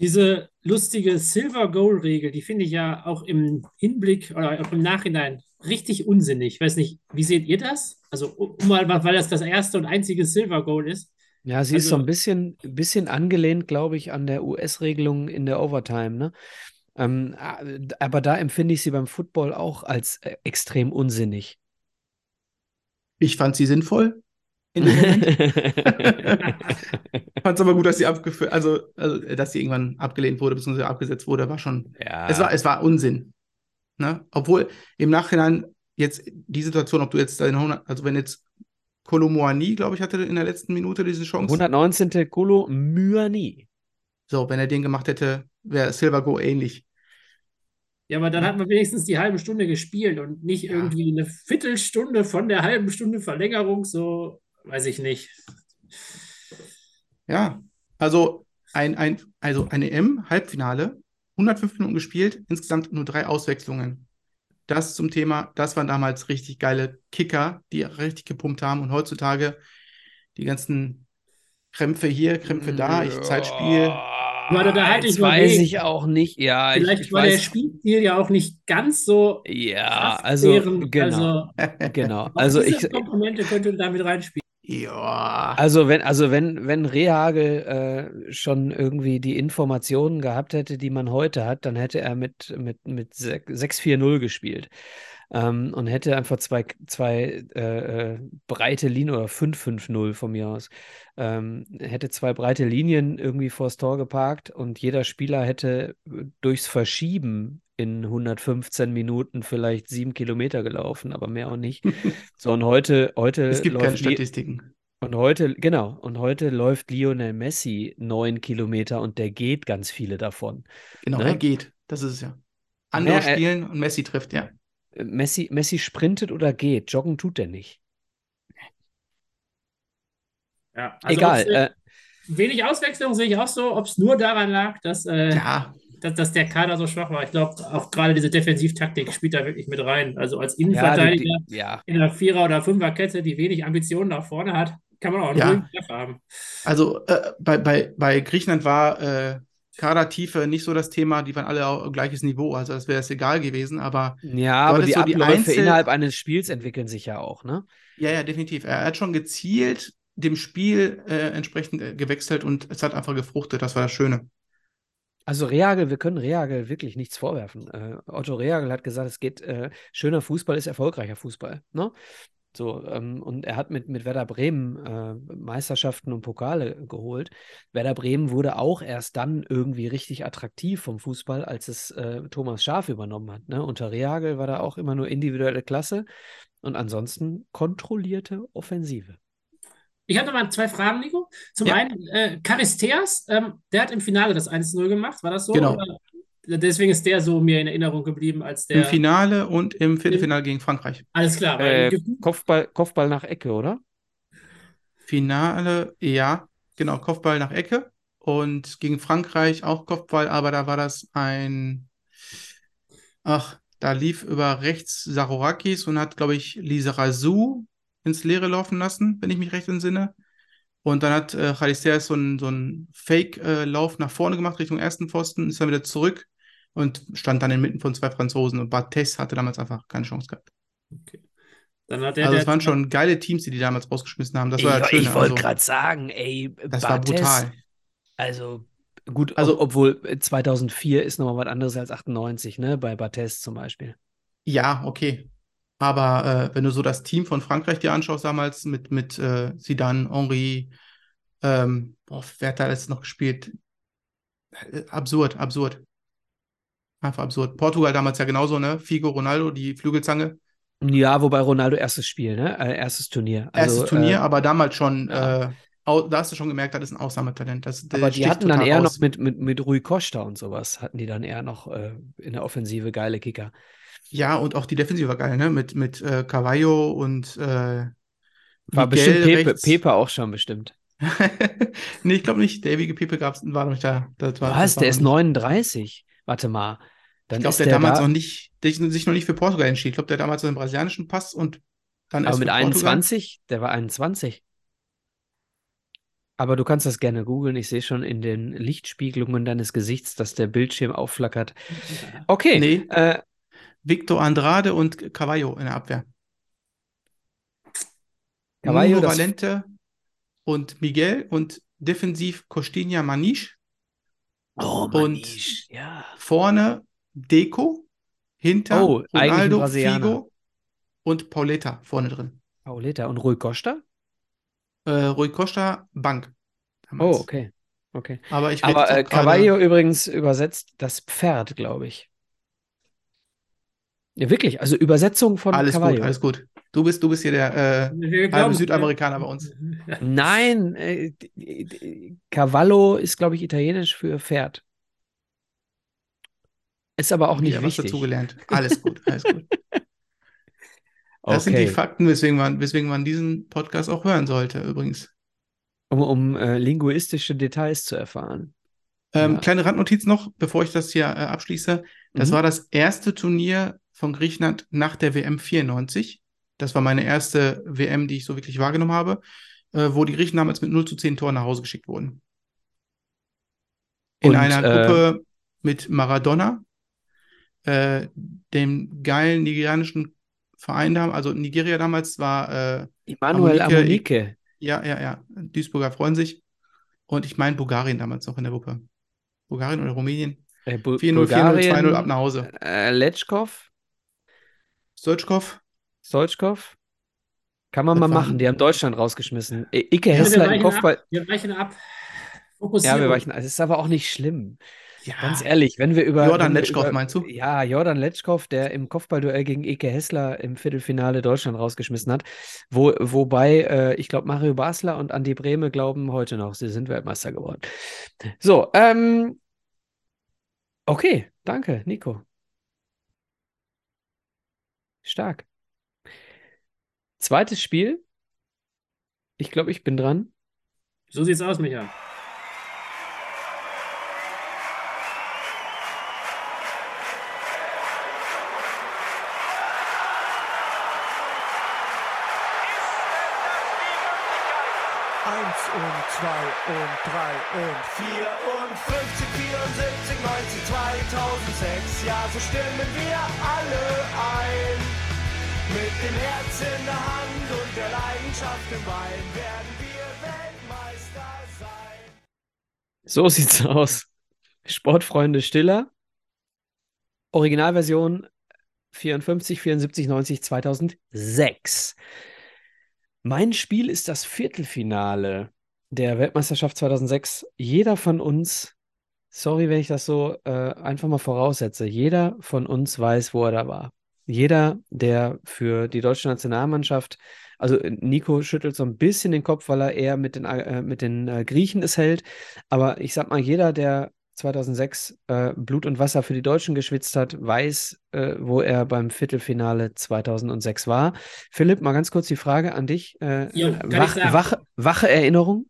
Diese lustige Silver Goal Regel, die finde ich ja auch im Hinblick oder auch im Nachhinein richtig unsinnig. Ich weiß nicht, wie seht ihr das? Also, um mal, weil das das erste und einzige Silver Goal ist. Ja, sie also, ist so ein bisschen, bisschen angelehnt, glaube ich, an der US-Regelung in der Overtime, ne? Ähm, aber da empfinde ich sie beim Football auch als äh, extrem unsinnig. Ich fand sie sinnvoll in. Fand es aber gut, dass sie abgeführt, also, also, dass sie irgendwann abgelehnt wurde, beziehungsweise abgesetzt wurde, war schon. Ja. Es war, es war Unsinn. Ne? Obwohl im Nachhinein jetzt die Situation, ob du jetzt deine 100, also wenn jetzt Kolomoani, glaube ich, hatte in der letzten Minute diese Chance. 119. Kolomoani. So, wenn er den gemacht hätte, wäre Silver Go ähnlich. Ja, aber dann hat man wenigstens die halbe Stunde gespielt und nicht ja. irgendwie eine Viertelstunde von der halben Stunde Verlängerung, so weiß ich nicht. Ja, also ein, ein, also eine M-Halbfinale 105 Minuten gespielt, insgesamt nur drei Auswechslungen. Das zum Thema, das waren damals richtig geile Kicker, die richtig gepumpt haben und heutzutage die ganzen Krämpfe hier, Krämpfe da, ich Zeitspiel. Warte, da halte ich weiß ich auch nicht. Ja, vielleicht ich, ich war weiß. der Spielstil ja auch nicht ganz so. Ja, also genau, also, genau. Also ich Komponente könnte damit reinspielen. Ja. Also wenn, also wenn, wenn Rehagel äh, schon irgendwie die Informationen gehabt hätte, die man heute hat, dann hätte er mit, mit, mit 6-4-0 gespielt. Ähm, und hätte einfach zwei, zwei äh, äh breite Linien oder 5-5-0 von mir aus. Ähm, hätte zwei breite Linien irgendwie vors Tor geparkt und jeder Spieler hätte durchs Verschieben in 115 Minuten vielleicht sieben Kilometer gelaufen, aber mehr auch nicht. So, und heute, heute Es gibt keine Statistiken. und heute, genau, und heute läuft Lionel Messi neun Kilometer und der geht ganz viele davon. Genau, Ne? er geht. Das ist es ja. Andere Ja, er- spielen und Messi trifft, ja. Messi, Messi sprintet oder geht, joggen tut er nicht. Ja, also Egal. äh, wenig Auswechslung sehe ich auch so, ob es nur daran lag, dass, äh, Ja, dass, dass der Kader so schwach war. Ich glaube, auch gerade diese Defensivtaktik spielt da wirklich mit rein. Also als ja, die, Innenverteidiger die, ja, in einer Vierer- oder Fünferkette, die wenig Ambitionen nach vorne hat, kann man auch einen Ja. Tag haben. also äh, bei, bei, bei Griechenland war äh, Kadertiefe nicht so das Thema, die waren alle auf gleiches Niveau, also das wäre es egal gewesen, aber ja, aber die so die Einzel- innerhalb eines Spiels entwickeln sich ja auch, ne? ja, ja, definitiv. Er hat schon gezielt dem Spiel äh, entsprechend äh, gewechselt und es hat einfach gefruchtet, das war das Schöne. Also Reagel, wir können Reagel wirklich nichts vorwerfen. Äh, Otto Reagel hat gesagt, es geht, äh, schöner Fußball ist erfolgreicher Fußball. Ne? So, ähm, und er hat mit, mit Werder Bremen äh, Meisterschaften und Pokale geholt. Werder Bremen wurde auch erst dann irgendwie richtig attraktiv vom Fußball, als es äh, Thomas Schaaf übernommen hat. Ne? Unter Reagel war da auch immer nur individuelle Klasse und ansonsten kontrollierte Offensive. Ich habe nochmal zwei Fragen, Nico. Zum Ja. einen, äh, Charisteas, ähm, der hat im Finale das 1-0 gemacht, war das so? Genau. Oder? Deswegen ist der so mir in Erinnerung geblieben als Im der. Finale und im Viertelfinale gegen Frankreich. Alles klar, weil Äh, Kopfball, Kopfball nach Ecke, oder? Finale, ja, genau, Kopfball nach Ecke und gegen Frankreich auch Kopfball, aber da war das ein, ach, da lief über rechts Sarorakis und hat, glaube ich, Lizarazu ins Leere laufen lassen, wenn ich mich recht entsinne. Und dann hat äh, Charisteas so einen so Fake-Lauf nach vorne gemacht Richtung ersten Pfosten, ist dann wieder zurück und stand dann inmitten von zwei Franzosen. Und Barthez hatte damals einfach keine Chance gehabt. dann hat der, Also es waren schon geile Teams, die die damals rausgeschmissen haben. Das war das ich Schöne. wollte Also, gerade sagen, ey, das war Barthez, brutal. Also gut, Also- ob, obwohl äh, 2004 ist nochmal was anderes als 98, ne? Bei Barthez zum Beispiel. Ja, okay. Aber äh, wenn du so das Team von Frankreich dir anschaust damals mit, mit äh, Zidane, Henry, ähm, boah, wer hat da jetzt noch gespielt? Äh, Absurd, absurd. Einfach absurd. Portugal damals ja genauso, ne? Figo, Ronaldo, die Flügelzange. Ja, wobei Ronaldo erstes Spiel, ne? Äh, erstes Turnier. Erstes Also, Turnier, äh, aber damals schon, ja. äh, da hast du schon gemerkt, das ist ein Ausnahmetalent. Das, aber die hatten dann eher raus. noch mit, mit, mit Rui Costa und sowas, hatten die dann eher noch äh, in der Offensive geile Kicker. Ja, und auch die Defensive war geil, ne? Mit, mit äh, Carvalho und äh, War Miguel bestimmt Pepe, rechts. Pepe auch schon bestimmt. nee, ich glaube nicht. Der ewige Pepe gab's, war noch nicht da. Das war, Was? das war Der ist nicht. 39. Warte mal. Dann Ich glaube, der der damals da, noch nicht, der sich noch nicht für Portugal entschied. Ich glaube, der damals einen brasilianischen Pass und dann aber mit für Portugal. 21, der war 21. Aber du kannst das gerne googeln. Ich sehe schon in den Lichtspiegelungen deines Gesichts, dass der Bildschirm aufflackert. Okay. Nee. Äh, Victor Andrade und Carvalho in der Abwehr. Carvalho, Nuno Valente und Miguel und defensiv Costinha Maniche. oh, Und- Manisch, ja. Vorne Deco, hinter Oh, Ronaldo. Figo und Pauleta vorne drin. Pauleta und Rui Costa? Äh, Rui Costa, Bank. Oh, damals. okay. Okay. Aber ich Aber jetzt äh, Cavallo übrigens übersetzt das Pferd, glaube ich. Ja, wirklich. Also Übersetzung von Alles gut, Cavallo. alles gut. Du bist, du bist hier der äh, halbe Südamerikaner bei uns. Nein, äh, Cavallo ist, glaube ich, italienisch für Pferd. Ist aber auch nicht was wichtig. dazugelernt. Alles gut, alles gut. Das sind die Okay. Fakten, weswegen man, weswegen man diesen Podcast auch hören sollte, übrigens. Um, um äh, linguistische Details zu erfahren. Ähm, Ja. Kleine Randnotiz noch, bevor ich das hier äh, abschließe. Das Mhm. war das erste Turnier von Griechenland nach der WM 94. Das war meine erste WM, die ich so wirklich wahrgenommen habe, äh, wo die Griechen damals mit 0 zu 10 Toren nach Hause geschickt wurden. In Und, einer äh, Gruppe mit Maradona, äh, dem geilen nigerianischen Verein da, also Nigeria damals war äh, Immanuel Amunike- Amunike. Ja, ja, ja. Duisburger freuen sich. Und ich meine Bulgarien damals noch in der Gruppe. Bulgarien oder Rumänien? Äh, Bu 4-0, 4-0, 2-0 Bulgarien, ab nach Hause. äh, Letschkow, Stoichkov, Solchkov. Kann man Das mal machen. Die haben Deutschland rausgeschmissen. Icke Ja, Hessler wir im Kopfball. Ab, wir weichen ab. Ja, Fokussierung. wir weichen. Es ist aber auch nicht schlimm. Ja, Ganz ehrlich, wenn wir über. Jordan Letschkow, meinst du? Ja, Jordan Letschkow, der im Kopfballduell gegen Eke Hessler im Viertelfinale Deutschland rausgeschmissen hat. Wo, wobei, äh, ich glaube, Mario Basler und Andi Brehme glauben heute noch, sie sind Weltmeister geworden. So, ähm. Okay, danke, Nico. Stark. Zweites Spiel. Ich glaube, ich bin dran. so sieht's aus, Micha. Und zwei und drei und vier und 50, 74, 90, 2006. Ja, so stimmen wir alle ein. Mit dem Herz in der Hand und der Leidenschaft im Bein werden wir Weltmeister sein. So sieht's aus. Sportfreunde Stiller. Originalversion 54, 74, 90, 2006. Mein Spiel ist das Viertelfinale der Weltmeisterschaft 2006. Jeder von uns, sorry, wenn ich das so äh, einfach mal voraussetze, jeder von uns weiß, wo er da war. Jeder, der für die deutsche Nationalmannschaft, also äh, Nico schüttelt so ein bisschen den Kopf, weil er eher mit den, äh, mit den äh, Griechen es hält. Aber ich sag mal, jeder, der 2006 äh, Blut und Wasser für die Deutschen geschwitzt hat, weiß, äh, wo er beim Viertelfinale 2006 war. Philipp, mal ganz kurz die Frage an dich. Jo, wach, wache, wache Erinnerung?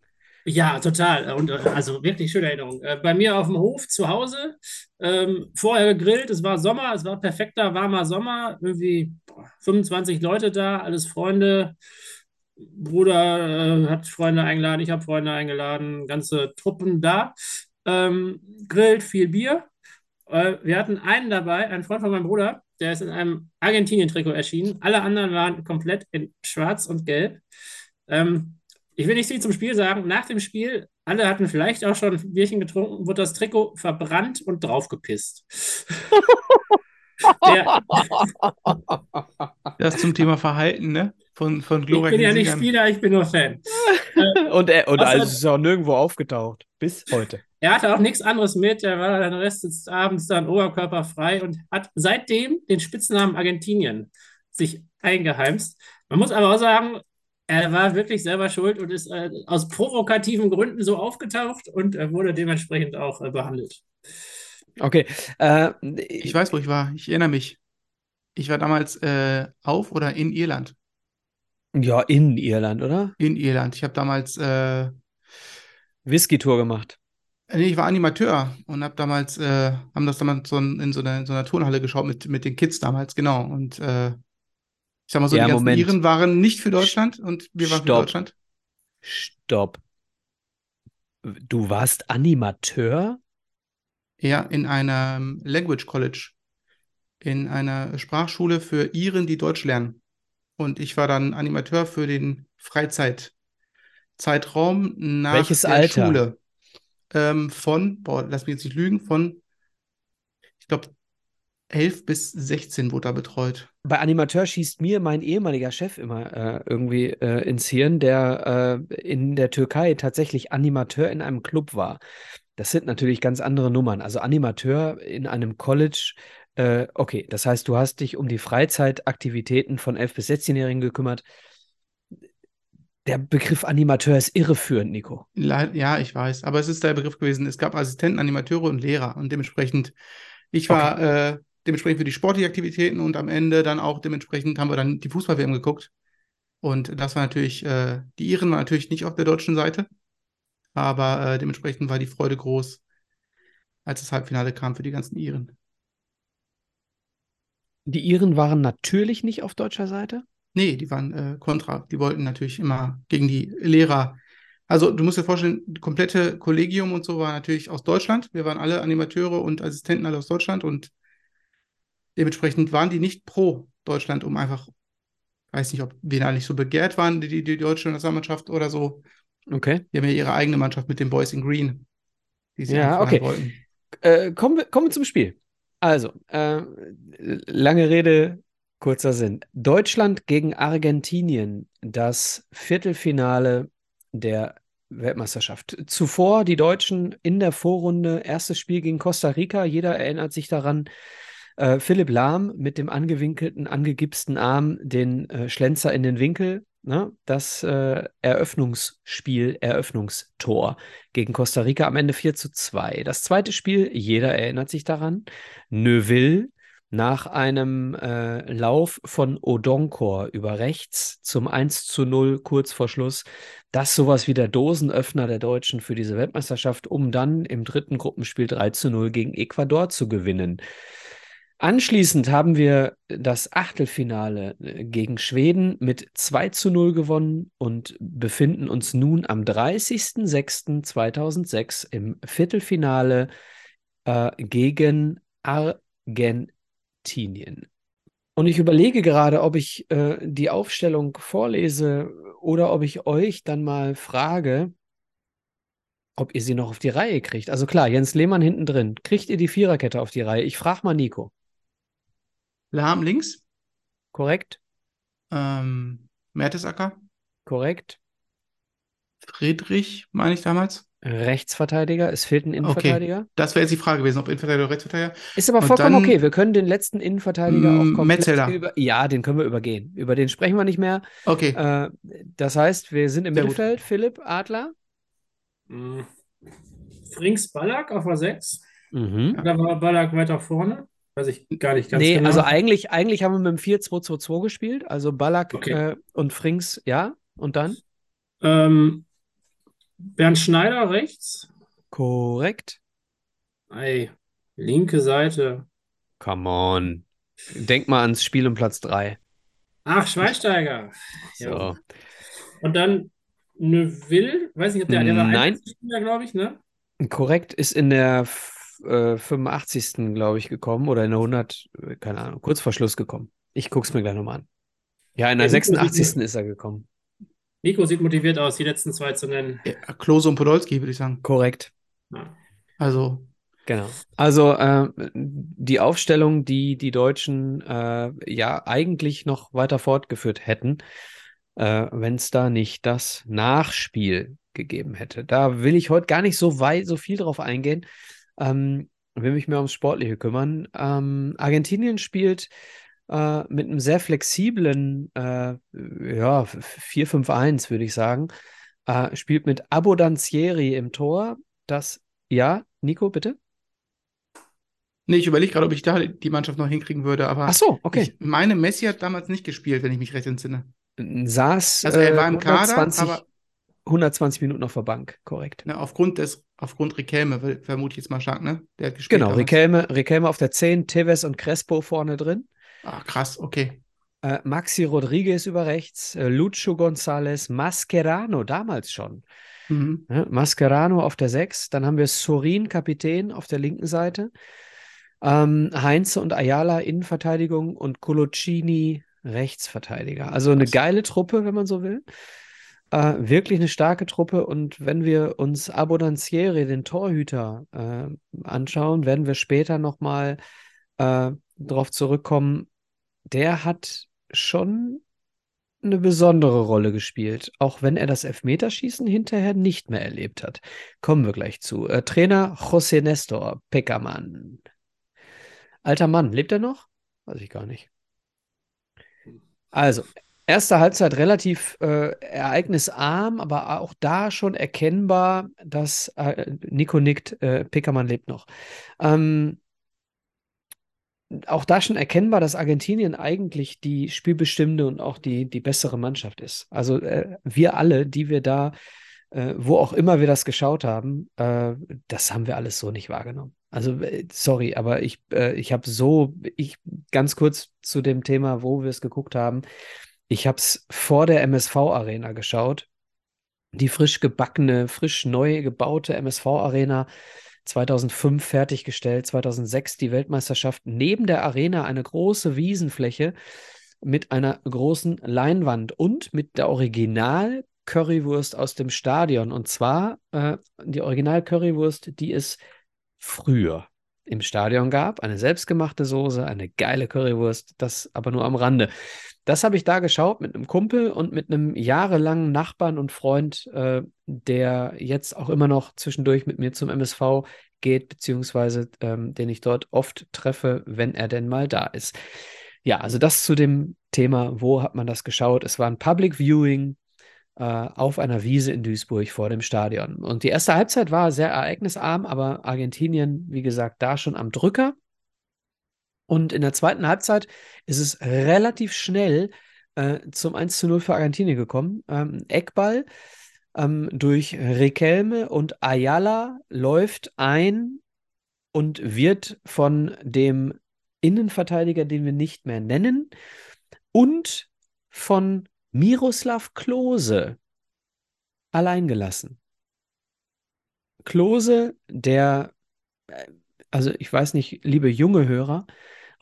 Ja, total. Und äh, also wirklich schöne Erinnerung. Äh, Bei mir auf dem Hof zu Hause, ähm, vorher gegrillt, es war Sommer, es war perfekter, warmer Sommer, irgendwie boah, 25 Leute da, alles Freunde. Bruder äh, hat Freunde eingeladen, ich habe Freunde eingeladen, ganze Truppen da. Ähm, grillt, viel Bier. Äh, wir hatten einen dabei, einen Freund von meinem Bruder, der ist in einem Argentinien-Trikot erschienen. Alle anderen waren komplett in Schwarz und Gelb. Ähm, ich will nicht viel zum Spiel sagen. Nach dem Spiel, alle hatten vielleicht auch schon ein Bierchen getrunken, wurde das Trikot verbrannt und draufgepisst. Der, Das zum Thema Verhalten, ne? Von, von ich bin ja nicht. Spieler, ich bin nur Fan. Und, er, und also ist auch nirgendwo aufgetaucht. Bis heute. Er hatte auch nichts anderes mit. Er war den Rest des Abends dann oberkörperfrei und hat seitdem den Spitznamen Argentinien sich eingeheimst. Man muss aber auch sagen, er war wirklich selber schuld und ist äh, aus provokativen Gründen so aufgetaucht und er wurde dementsprechend auch äh, behandelt. Okay. Äh, Ich weiß, wo ich war. Ich erinnere mich. Ich war damals äh, auf oder in Irland. Ja, in Irland, oder? In Irland. Ich habe damals, äh, Whisky-Tour gemacht. nee, ich war Animateur und habe damals, äh, haben das damals so in, so einer, in so einer Turnhalle geschaut mit, mit den Kids damals, genau. Und äh, sag mal so, Ja, die ganzen Moment. Iren waren nicht für Deutschland und wir waren für Stopp. Deutschland. Stopp. Du warst Animateur? Ja, in einem Language College. In einer Sprachschule für Iren, die Deutsch lernen. Und ich war dann Animateur für den Freizeitzeitraum nach Welches der Alter? Schule. Ähm, von, boah, lass mich jetzt nicht lügen, von, ich glaube, 11 bis 16 wurde da betreut. Bei Animateur schießt mir mein ehemaliger Chef immer äh, irgendwie äh, ins Hirn, der äh, in der Türkei tatsächlich Animateur in einem Club war. Das sind natürlich ganz andere Nummern. Also Animateur in einem College, äh, okay, das heißt, du hast dich um die Freizeitaktivitäten von 11- bis 16-Jährigen gekümmert. Der Begriff Animateur ist irreführend, Nico. Le- Ja, ich weiß, aber es ist der Begriff gewesen. Es gab Assistenten, Animateure und Lehrer und dementsprechend, ich war äh, dementsprechend für die sportlichen Aktivitäten und am Ende dann auch dementsprechend haben wir dann die Fußball-WM geguckt. Und das war natürlich, äh, die Iren waren natürlich nicht auf der deutschen Seite, aber äh, dementsprechend war die Freude groß, als das Halbfinale kam für die ganzen Iren. Die Iren waren natürlich nicht auf deutscher Seite. Nee, die waren äh, kontra. Die wollten natürlich immer gegen die Lehrer. Also du musst dir vorstellen, das komplette Kollegium und so war natürlich aus Deutschland. Wir waren alle Animateure und Assistenten alle aus Deutschland und dementsprechend waren die nicht pro Deutschland, um einfach, weiß nicht, ob wir da nicht so begehrt waren, die, die deutsche Nationalmannschaft oder so. Okay. Die haben ja ihre eigene Mannschaft mit den Boys in Green, die sie Ja, okay. wollten. Äh, kommen wir, kommen wir zum Spiel. Also, äh, lange Rede, kurzer Sinn. Deutschland gegen Argentinien, das Viertelfinale der Weltmeisterschaft. Zuvor die Deutschen in der Vorrunde, erstes Spiel gegen Costa Rica. Jeder erinnert sich daran. Äh, Philipp Lahm mit dem angewinkelten, angegipsten Arm, den äh, Schlenzer in den Winkel. Ne? Das äh, Eröffnungsspiel, Eröffnungstor gegen Costa Rica am Ende 4 zu 2. Das zweite Spiel, jeder erinnert sich daran. Neuville nach einem äh, Lauf von Odonkor über rechts zum 1 zu 0 kurz vor Schluss. Das sowas wie der Dosenöffner der Deutschen für diese Weltmeisterschaft, um dann im dritten Gruppenspiel 3 zu 0 gegen Ecuador zu gewinnen. Anschließend haben wir das Achtelfinale äh, gegen Schweden mit 2 zu 0 gewonnen und befinden uns nun am 30.06.2006 im Viertelfinale äh, gegen Argentinien. Und ich überlege gerade, ob ich äh, die Aufstellung vorlese oder ob ich euch dann mal frage, ob ihr sie noch auf die Reihe kriegt. Also klar, Jens Lehmann hinten drin. Kriegt ihr die Viererkette auf die Reihe? Ich frage mal Nico. Lahm links. Korrekt? Ähm, Mertesacker. Korrekt. Friedrich, meine ich damals. Rechtsverteidiger. Es fehlt ein Innenverteidiger. Okay. Das wäre jetzt die Frage gewesen, ob Innenverteidiger oder Rechtsverteidiger. Ist aber vollkommen dann, okay. Wir können den letzten Innenverteidiger auch komplett Metzeler. über. Ja, den können wir übergehen. Über den sprechen wir nicht mehr. Okay. Äh, das heißt, wir sind im Sehr gut. Mittelfeld. Philipp Adler. Mhm. Frings Ballack auf der 6. Mhm. Oder war Ballack weiter vorne? Weiß ich gar nicht ganz Nee, genau. also eigentlich, eigentlich haben wir mit dem 4-2-2-2 gespielt. Also Ballack Okay. äh, und Frings, ja. Und dann? Ähm, Bernd Schneider rechts. Korrekt. Ei, linke Seite. Come on. Denk mal ans Spiel um Platz 3. Ach, Schweinsteiger. So. Ja. Und dann Neuville. Weiß nicht, ob der, der war Nein. Glaube ich, ne? Korrekt ist in der äh, 85. glaube ich, gekommen oder in der 100, äh, keine Ahnung, kurz vor Schluss gekommen. Ich guck's mir gleich nochmal an. Ja, in der sieht 86. mir- ist er gekommen. Nico sieht motiviert aus, die letzten zwei zu nennen. Ja, Klose und Podolski, würde ich sagen. Korrekt. Ja. Also, Genau. Also äh, die Aufstellung, die die Deutschen äh, ja eigentlich noch weiter fortgeführt hätten, äh, wenn es da nicht das Nachspiel gegeben hätte. Da will ich heute gar nicht so weit, so viel drauf eingehen. Ähm, will mich mehr ums Sportliche kümmern. Ähm, Argentinien spielt äh, mit einem sehr flexiblen äh, ja, 4-5-1, würde ich sagen. Äh, spielt mit Abodanzieri im Tor. Das, ja, Nico, bitte? nee, ich überlege gerade, ob ich da die Mannschaft noch hinkriegen würde, aber Ach so, okay. ich meine, Messi hat damals nicht gespielt, wenn ich mich recht entsinne. Saß Also er äh, war im Kader, 120, aber 120 Minuten auf der Bank, korrekt. ne, aufgrund des, aufgrund Riquelme, vermute ich jetzt mal stark, ne? Der hat gespielt Genau. Riquelme, Riquelme auf der 10, Tevez und Crespo vorne drin. Ah, krass, okay. Äh, Maxi Rodriguez über rechts, äh, Lucho González, Mascherano damals schon. Mhm. Ne? Mascherano auf der 6, dann haben wir Sorin, Kapitän, auf der linken Seite. Ähm, Heinze und Ayala Innenverteidigung und Coloccini Rechtsverteidiger. Also eine geile Truppe, wenn man so will. Äh, wirklich eine starke Truppe. Und wenn wir uns Abondancieri, den Torhüter, äh, anschauen, werden wir später nochmal äh, darauf zurückkommen. Der hat schon eine besondere Rolle gespielt, auch wenn er das Elfmeterschießen hinterher nicht mehr erlebt hat. Kommen wir gleich zu. Äh, Trainer José Nestor Peckermann. Alter Mann, lebt er noch? Weiß ich gar nicht. Also, erste Halbzeit relativ äh, ereignisarm, aber auch da schon erkennbar, dass äh, Nico nickt, äh, Peckermann lebt noch. Ähm, auch da schon erkennbar, dass Argentinien eigentlich die spielbestimmende und auch die, die bessere Mannschaft ist. Also äh, wir alle, die wir da, äh, wo auch immer wir das geschaut haben, äh, das haben wir alles so nicht wahrgenommen. Also äh, sorry, aber ich, äh, ich habe so, ich ganz kurz zu dem Thema, wo wir es geguckt haben. Ich habe es vor der MSV-Arena geschaut. Die frisch gebackene, frisch neu gebaute MSV-Arena 2005 fertiggestellt, 2006 die Weltmeisterschaft. Neben der Arena eine große Wiesenfläche mit einer großen Leinwand und mit der Original Currywurst aus dem Stadion. Und zwar äh, die Original Currywurst, die es früher im Stadion gab, eine selbstgemachte Soße, eine geile Currywurst, das aber nur am Rande. Das habe ich da geschaut mit einem Kumpel und mit einem jahrelangen Nachbarn und Freund, äh, der jetzt auch immer noch zwischendurch mit mir zum MSV geht, beziehungsweise ähm, den ich dort oft treffe, wenn er denn mal da ist. Ja, also das zu dem Thema, wo hat man das geschaut? Es war ein Public Viewing äh, auf einer Wiese in Duisburg vor dem Stadion. Und die erste Halbzeit war sehr ereignisarm, aber Argentinien, wie gesagt, da schon am Drücker. Und in der zweiten Halbzeit ist es relativ schnell äh, zum 1 zu 0 für Argentinien gekommen. Ähm, Eckball ähm, durch Riquelme und Ayala läuft ein und wird von dem Innenverteidiger, den wir nicht mehr nennen, und von Miroslav Klose allein gelassen. Klose, der, äh, also ich weiß nicht, liebe junge Hörer,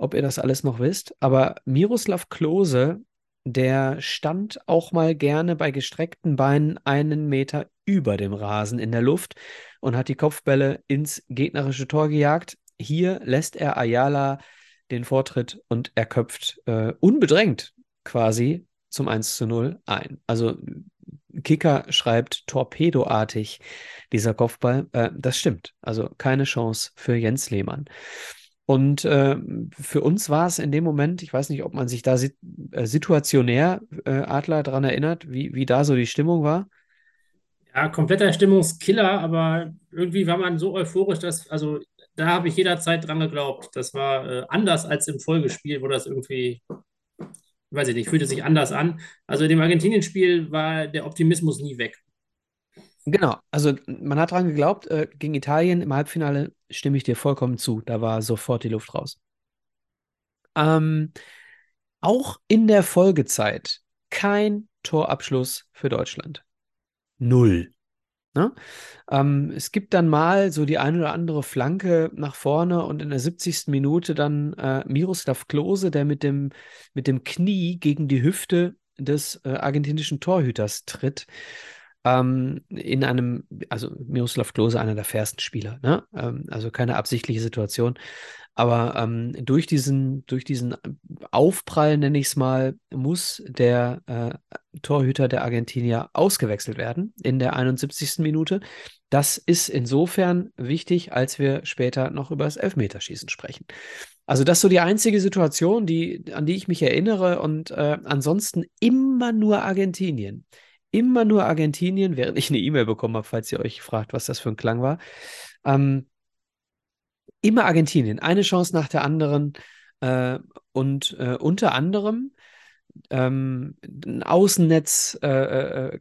ob ihr das alles noch wisst, aber Miroslav Klose, der stand auch mal gerne bei gestreckten Beinen einen Meter über dem Rasen in der Luft und hat die Kopfbälle ins gegnerische Tor gejagt. Hier lässt er Ayala den Vortritt und er köpft äh, unbedrängt quasi zum 1 zu 0 ein. Also Kicker schreibt torpedoartig dieser Kopfball. Äh, das stimmt. Also keine Chance für Jens Lehmann. Und äh, für uns war es in dem Moment, ich weiß nicht, ob man sich da sit äh, situationär äh, Adler daran erinnert, wie, wie da so die Stimmung war. Ja, kompletter Stimmungskiller, aber irgendwie war man so euphorisch, dass, also da habe ich jederzeit dran geglaubt. Das war äh, anders als im Folgespiel, wo das irgendwie weiß ich nicht, fühlte sich anders an. Also in dem Argentinien-Spiel war der Optimismus nie weg. Genau, also man hat daran geglaubt, äh, gegen Italien im Halbfinale stimme ich dir vollkommen zu. Da war sofort die Luft raus. Ähm, auch in der Folgezeit kein Torabschluss für Deutschland. Null. Ne? Ähm, es gibt dann mal so die eine oder andere Flanke nach vorne und in der 70. Minute dann äh, Miroslav Klose, der mit dem, mit dem Knie gegen die Hüfte des äh, argentinischen Torhüters tritt. Ähm, in einem, also Miroslav Klose, einer der fairsten Spieler, ne? Ähm, also keine absichtliche Situation. Aber ähm, durch diesen, durch diesen Aufprall, nenne ich es mal, muss der äh, Torhüter der Argentinier ausgewechselt werden in der 71. Minute. Das ist insofern wichtig, als wir später noch über das Elfmeterschießen sprechen. Also das ist so die einzige Situation, die, an die ich mich erinnere und äh, ansonsten immer nur Argentinien. Immer nur Argentinien, während ich eine E-Mail bekommen habe, falls ihr euch fragt, was das für ein Klang war. Ähm, immer Argentinien, eine Chance nach der anderen äh, und äh, unter anderem ähm, ein Außennetz, äh, äh,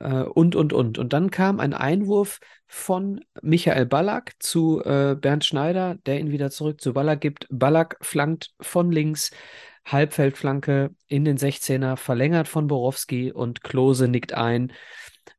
äh, und, und, und. Und dann kam ein Einwurf von Michael Ballack zu äh, Bernd Schneider, der ihn wieder zurück zu Ballack gibt. Ballack flankt von links, Halbfeldflanke in den 16er, verlängert von Borowski und Klose nickt ein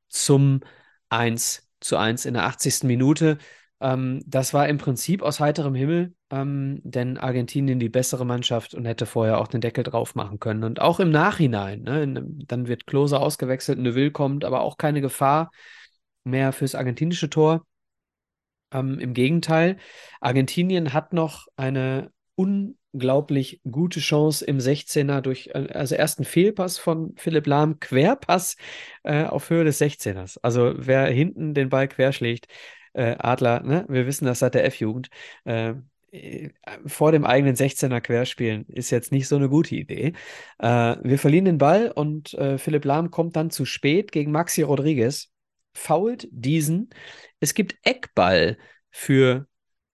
zum 1 zu 1 in der 80. Minute. Ähm, das war im Prinzip aus heiterem Himmel, ähm, denn Argentinien die bessere Mannschaft und hätte vorher auch den Deckel drauf machen können. Und auch im Nachhinein, ne, dann wird Klose ausgewechselt, Neville kommt, aber auch keine Gefahr mehr fürs argentinische Tor. Ähm, Im Gegenteil, Argentinien hat noch eine unglaublich gute Chance im 16er durch, äh, also ersten Fehlpass von Philipp Lahm, Querpass äh, auf Höhe des 16ers. Also wer hinten den Ball querschlägt, äh, Adler, ne? wir wissen das seit der F-Jugend, äh, vor dem eigenen 16er querspielen ist jetzt nicht so eine gute Idee. Äh, wir verlieren den Ball und äh, Philipp Lahm kommt dann zu spät gegen Maxi Rodriguez, fault diesen. Es gibt Eckball für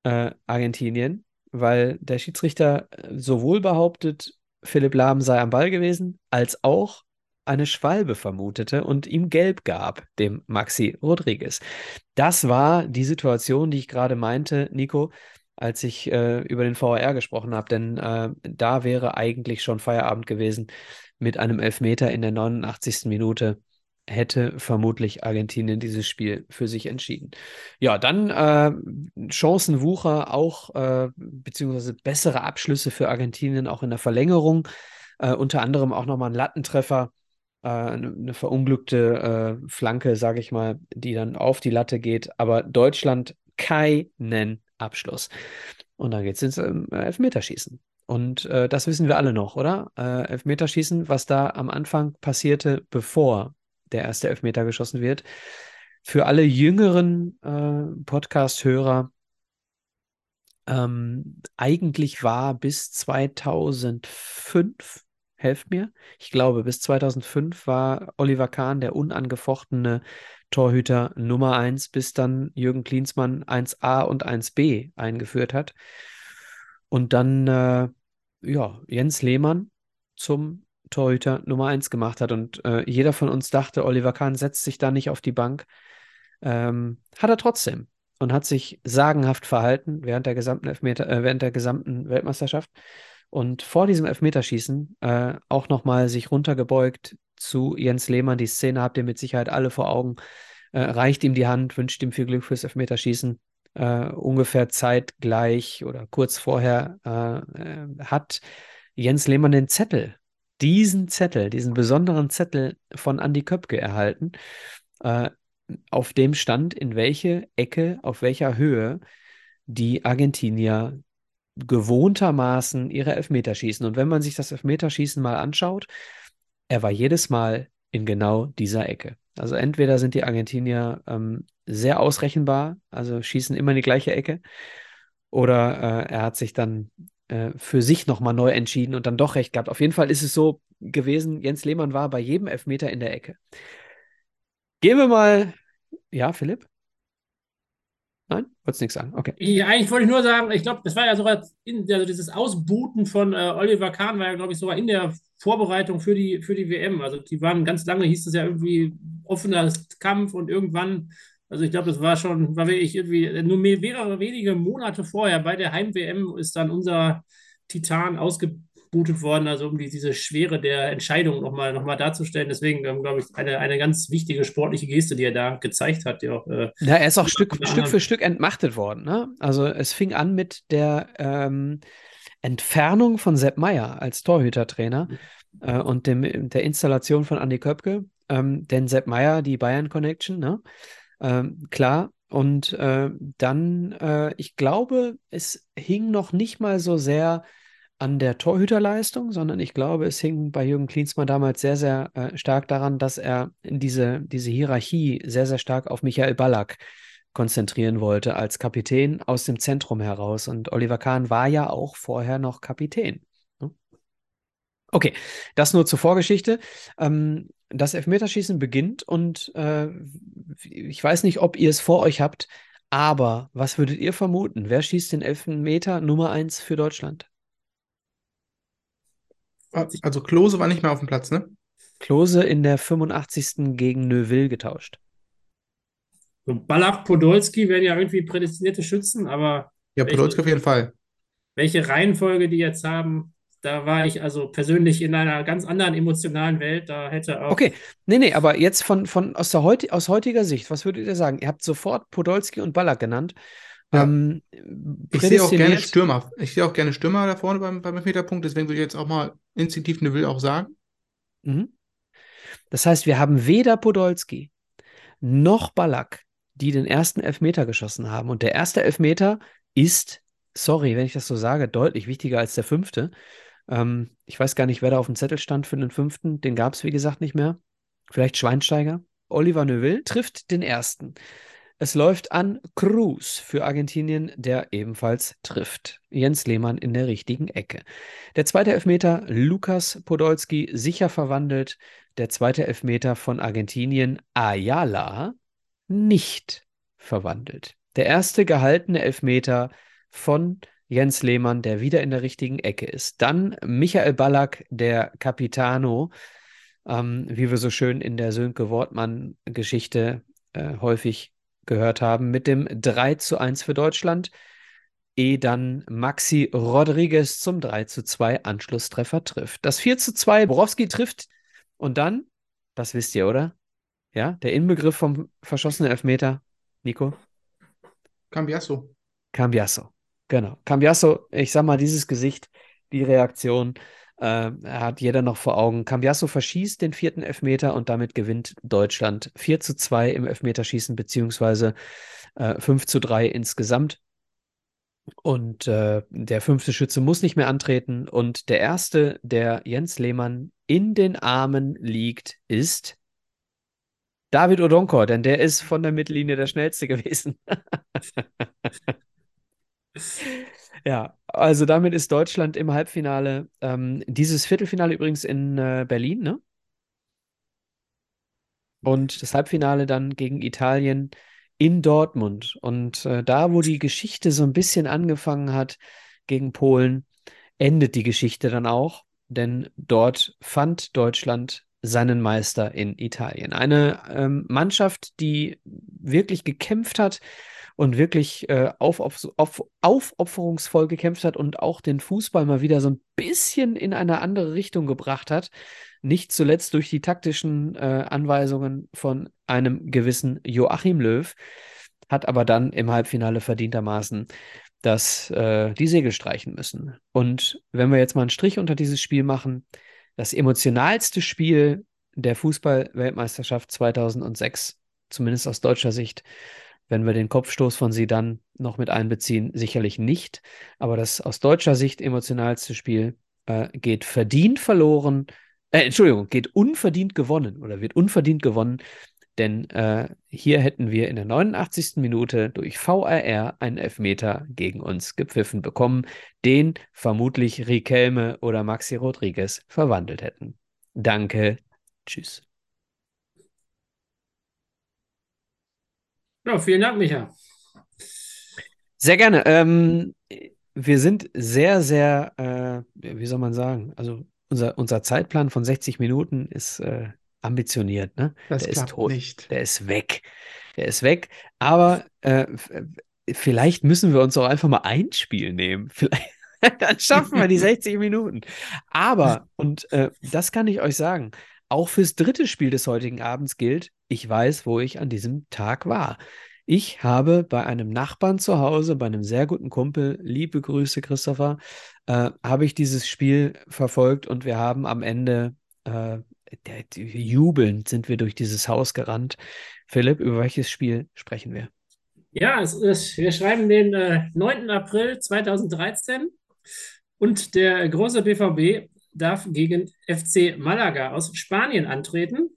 Argentinien, weil der Schiedsrichter äh, sowohl behauptet, Philipp Lahm sei am Ball gewesen, als auch eine Schwalbe vermutete und ihm gelb gab, dem Maxi Rodriguez. Das war die Situation, die ich gerade meinte, Nico, als ich äh, über den VAR gesprochen habe, denn äh, da wäre eigentlich schon Feierabend gewesen mit einem Elfmeter in der 89. Minute hätte vermutlich Argentinien dieses Spiel für sich entschieden. Ja, dann äh, Chancenwucher auch, äh, beziehungsweise bessere Abschlüsse für Argentinien auch in der Verlängerung. Äh, unter anderem auch nochmal ein Lattentreffer äh, eine verunglückte äh, Flanke, sage ich mal, die dann auf die Latte geht. Aber Deutschland keinen Abschluss. Und dann geht es ins ähm, Elfmeterschießen. Und äh, das wissen wir alle noch, oder? Äh, Elfmeterschießen, was da am Anfang passierte, bevor der erste Elfmeter geschossen wird. Für alle jüngeren äh, Podcast-Hörer, ähm, eigentlich war bis 2005, helft mir, ich glaube, bis 2005 war Oliver Kahn der unangefochtene Torhüter Nummer 1, bis dann Jürgen Klinsmann 1a und 1b eingeführt hat. Und dann, äh, ja, Jens Lehmann zum Torhüter Nummer 1 gemacht hat. Und äh, jeder von uns dachte, Oliver Kahn setzt sich da nicht auf die Bank. Ähm, hat er trotzdem und hat sich sagenhaft verhalten während der gesamten Elfmeter, äh, während der gesamten Weltmeisterschaft. Und vor diesem Elfmeterschießen äh, auch nochmal sich runtergebeugt zu Jens Lehmann. Die Szene habt ihr mit Sicherheit alle vor Augen. Äh, reicht ihm die Hand, wünscht ihm viel Glück fürs Elfmeterschießen. Uh, ungefähr zeitgleich oder kurz vorher uh, uh, hat Jens Lehmann den Zettel, diesen Zettel, diesen besonderen Zettel von Andy Köpke erhalten auf dem stand, in welche Ecke, auf welcher Höhe die Argentinier gewohntermaßen ihre Elfmeter schießen. Und wenn man sich das Elfmeterschießen mal anschaut, er war jedes Mal in genau dieser Ecke. Also entweder sind die Argentinier ähm, sehr ausrechenbar, also schießen immer in die gleiche Ecke, oder äh, er hat sich dann äh, für sich nochmal neu entschieden und dann doch recht gehabt. Auf jeden Fall ist es so gewesen, Jens Lehmann war bei jedem Elfmeter in der Ecke. Gehen wir mal. Ja, Philipp? Nein? Wolltest nichts sagen? Okay. Ja, eigentlich wollte ich nur sagen, ich glaube, das war ja sogar in, also dieses Ausbooten von äh, Oliver Kahn war ja, glaube ich, sogar in der Vorbereitung für die, für die WM. Also die waren ganz lange, hieß es ja irgendwie offener Kampf und irgendwann, also ich glaube, das war schon, war wirklich irgendwie nur mehrere wenige Monate vorher bei der Heim-WM ist dann unser Titan ausgebootet ausgebootet worden, also um die, diese Schwere der Entscheidung nochmal noch mal darzustellen. Deswegen, ähm, glaube ich, eine, eine ganz wichtige sportliche Geste, die er da gezeigt hat. Die auch, äh, ja, er ist auch Stück, Stück für Stück entmachtet worden. Ne? Also es fing an mit der ähm, Entfernung von Sepp Meyer als Torhütertrainer mhm. äh, und dem, der Installation von Andy Köpke. Ähm, denn Sepp Meyer, die Bayern Connection, ne? Ähm, klar, und äh, dann, äh, ich glaube, es hing noch nicht mal so sehr an der Torhüterleistung, sondern ich glaube, es hing bei Jürgen Klinsmann damals sehr, sehr äh, stark daran, dass er diese, diese Hierarchie sehr, sehr stark auf Michael Ballack konzentrieren wollte als Kapitän aus dem Zentrum heraus. Und Oliver Kahn war ja auch vorher noch Kapitän. Ne? Okay, das nur zur Vorgeschichte. Ähm, das Elfmeterschießen beginnt und äh, ich weiß nicht, ob ihr es vor euch habt, aber was würdet ihr vermuten? Wer schießt den Elfmeter Nummer 1 für Deutschland? Also Klose war nicht mehr auf dem Platz, ne? Klose in der 85. gegen Neuville getauscht. Und Ballack, Podolski werden ja irgendwie prädestinierte Schützen, aber. Ja, Podolski auf jeden Fall. Welche Reihenfolge die jetzt haben, da war ich also persönlich in einer ganz anderen emotionalen Welt. Da hätte auch. Okay, nee, nee, aber jetzt von, von aus, der heut, aus heutiger Sicht, was würdet ihr sagen? Ihr habt sofort Podolski und Ballack genannt. Ja. Ähm, ich sehe auch gerne Stürmer. Ich sehe auch gerne Stürmer da vorne beim, beim Meterpunkt, deswegen würde ich jetzt auch mal instinktiv eine Will auch sagen. Mhm. Das heißt, wir haben weder Podolski noch Ballack, die den ersten Elfmeter geschossen haben. Und der erste Elfmeter ist, sorry, wenn ich das so sage, deutlich wichtiger als der fünfte. Ähm, ich weiß gar nicht, wer da auf dem Zettel stand für den fünften. Den gab es, wie gesagt, nicht mehr. Vielleicht Schweinsteiger. Oliver Neuville trifft den ersten. Es läuft an Cruz für Argentinien, der ebenfalls trifft. Jens Lehmann in der richtigen Ecke. Der zweite Elfmeter, Lukas Podolski, sicher verwandelt. Der zweite Elfmeter von Argentinien, Ayala, nicht verwandelt. Der erste gehaltene Elfmeter von Jens Lehmann, der wieder in der richtigen Ecke ist. Dann Michael Ballack, der Capitano, ähm, wie wir so schön in der Sönke Wortmann-Geschichte äh, häufig gehört haben, mit dem 3 zu 1 für Deutschland, ehe dann Maxi Rodriguez zum 3 zu 2 Anschlusstreffer trifft. Das 4 zu 2, Borowski trifft und dann, das wisst ihr, oder? Ja, der Inbegriff vom verschossenen Elfmeter, Nico? Cambiasso. Cambiasso, genau. Cambiasso, ich sag mal, dieses Gesicht, die Reaktion, äh, hat jeder noch vor Augen. Cambiasso verschießt den vierten Elfmeter und damit gewinnt Deutschland 4 zu 2 im Elfmeterschießen, beziehungsweise äh, 5 zu 3 insgesamt. Und äh, der fünfte Schütze muss nicht mehr antreten. Und der erste, der Jens Lehmann in den Armen liegt, ist David Odonkor, denn der ist von der Mittellinie der schnellste gewesen. ja, also damit ist Deutschland im Halbfinale. Ähm, dieses Viertelfinale übrigens in äh, Berlin, ne? Und das Halbfinale dann gegen Italien in Dortmund. Und äh, da, wo die Geschichte so ein bisschen angefangen hat gegen Polen, endet die Geschichte dann auch, denn dort fand Deutschland seinen Meister in Italien. Eine ähm, Mannschaft, die wirklich gekämpft hat und wirklich äh, auf, auf, auf, aufopferungsvoll gekämpft hat und auch den Fußball mal wieder so ein bisschen in eine andere Richtung gebracht hat. Nicht zuletzt durch die taktischen äh, Anweisungen von einem gewissen Joachim Löw, hat aber dann im Halbfinale verdientermaßen das, äh, die Segel streichen müssen. Und wenn wir jetzt mal einen Strich unter dieses Spiel machen, das emotionalste Spiel der Fußball-Weltmeisterschaft 2006, zumindest aus deutscher Sicht, wenn wir den Kopfstoß von sie dann noch mit einbeziehen, sicherlich nicht. Aber das aus deutscher Sicht emotionalste Spiel äh, geht verdient verloren äh, Entschuldigung, geht unverdient gewonnen oder wird unverdient gewonnen, denn äh, hier hätten wir in der 89. Minute durch VAR einen Elfmeter gegen uns gepfiffen bekommen, den vermutlich Riquelme oder Maxi Rodriguez verwandelt hätten. Danke, tschüss. Ja, vielen Dank, Micha. Sehr gerne. Ähm, wir sind sehr, sehr, äh, wie soll man sagen, also unser, unser Zeitplan von 60 Minuten ist äh, ambitioniert, ne? Das der klappt ist tot. nicht. Der ist weg. Der ist weg. Aber äh, vielleicht müssen wir uns auch einfach mal ein Spiel nehmen. Vielleicht, dann schaffen wir die 60 Minuten. Aber, und äh, das kann ich euch sagen, auch fürs dritte Spiel des heutigen Abends gilt, ich weiß, wo ich an diesem Tag war. Ich habe bei einem Nachbarn zu Hause, bei einem sehr guten Kumpel, liebe Grüße, Christopher, äh, habe ich dieses Spiel verfolgt und wir haben am Ende, äh, jubelnd sind wir durch dieses Haus gerannt. Philipp, über welches Spiel sprechen wir? Ja, es ist, wir schreiben den äh, 9. April 2013 und der große BVB darf gegen FC Malaga aus Spanien antreten.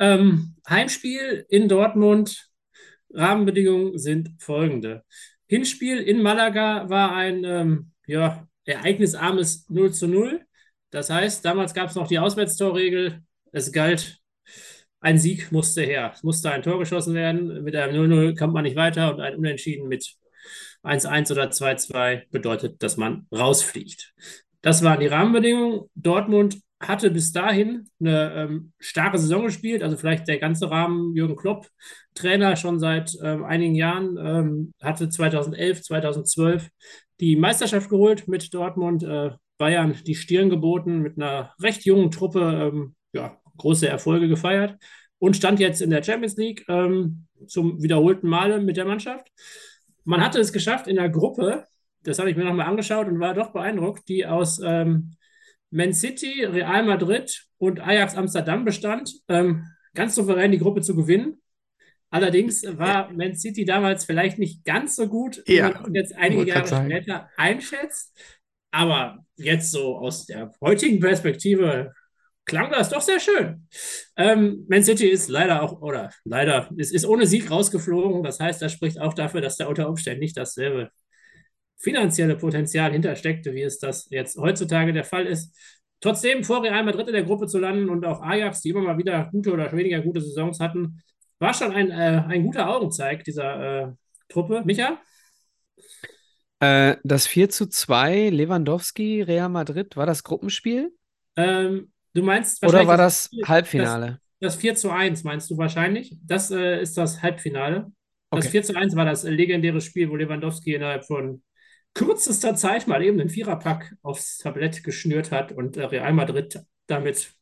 Ähm, Heimspiel in Dortmund Rahmenbedingungen sind folgende. Hinspiel in Malaga war ein ähm, ja, ereignisarmes 0 zu 0. Das heißt, damals gab es noch die Auswärtstorregel. Es galt, ein Sieg musste her. Es musste ein Tor geschossen werden. Mit einem 0-0 kommt man nicht weiter und ein Unentschieden mit 1-1 oder 2-2 bedeutet, dass man rausfliegt. Das waren die Rahmenbedingungen. Dortmund hatte bis dahin eine ähm, starke Saison gespielt, also vielleicht der ganze Rahmen Jürgen Klopp, Trainer schon seit ähm, einigen Jahren, ähm, hatte 2011, 2012 die Meisterschaft geholt mit Dortmund, äh, Bayern die Stirn geboten, mit einer recht jungen Truppe ähm, ja, große Erfolge gefeiert und stand jetzt in der Champions League ähm, zum wiederholten Male mit der Mannschaft. Man hatte es geschafft in der Gruppe, das habe ich mir nochmal angeschaut und war doch beeindruckt, die aus ähm, Man City, Real Madrid und Ajax Amsterdam bestand, ähm, ganz souverän die Gruppe zu gewinnen. Allerdings war Man City damals vielleicht nicht ganz so gut, wie Ja, man jetzt einige Jahre sagen. später einschätzt. Aber jetzt so aus der heutigen Perspektive klang das doch sehr schön. Ähm, Man City ist leider auch, oder leider, es ist ohne Sieg rausgeflogen. Das heißt, das spricht auch dafür, dass da unter Umständen nicht dasselbe finanzielle Potenzial hintersteckte, wie es das jetzt heutzutage der Fall ist. Trotzdem vor Real Madrid in der Gruppe zu landen und auch Ajax, die immer mal wieder gute oder weniger gute Saisons hatten, war schon ein, äh, ein guter Augenzeig dieser äh, Truppe. Micha? Äh, das 4 zu 2 Lewandowski, Real Madrid, war das Gruppenspiel? Ähm, du meinst Oder war das, das Halbfinale? das 4 zu 1, meinst du wahrscheinlich? Das äh, ist das Halbfinale. Das Okay. 4 zu 1 war das legendäre Spiel, wo Lewandowski innerhalb von kürzester Zeit mal eben einen Viererpack aufs Tablett geschnürt hat und äh, Real Madrid damit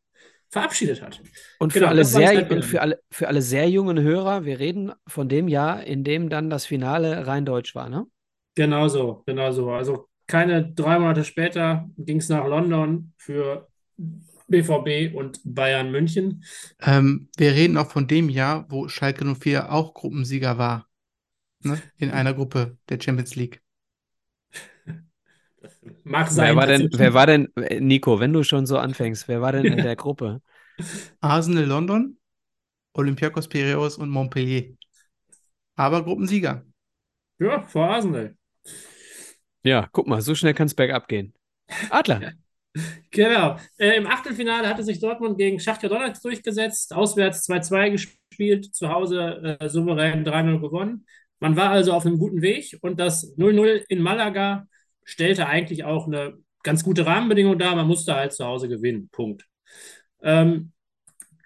verabschiedet hat. Und für Genau, alle sehr, und für alle, für alle sehr jungen Hörer, wir reden von dem Jahr, in dem dann das Finale rein deutsch war, ne? Genau so, genau so. Also keine drei Monate später ging es nach London für BVB und Bayern München. Ähm, wir reden auch von dem Jahr, wo Schalke 04 auch Gruppensieger war. Ne? In einer Gruppe der Champions League. Mag sein. Wer war denn, wer war denn, Nico, wenn du schon so anfängst, wer war denn in der Gruppe? Arsenal London, Olympiakos Piraeus und Montpellier. Aber Gruppensieger. Ja, vor Arsenal. Ja, guck mal, so schnell kann es bergab gehen. Adler. Genau. Äh, Im Achtelfinale hatte sich Dortmund gegen Schachtja Donetsk durchgesetzt, auswärts 2-2 gespielt, zu Hause äh, souverän 3-0 gewonnen. Man war also auf einem guten Weg und das 0-0 in Malaga stellte eigentlich auch eine ganz gute Rahmenbedingung dar. Man musste halt zu Hause gewinnen. Punkt. Ähm,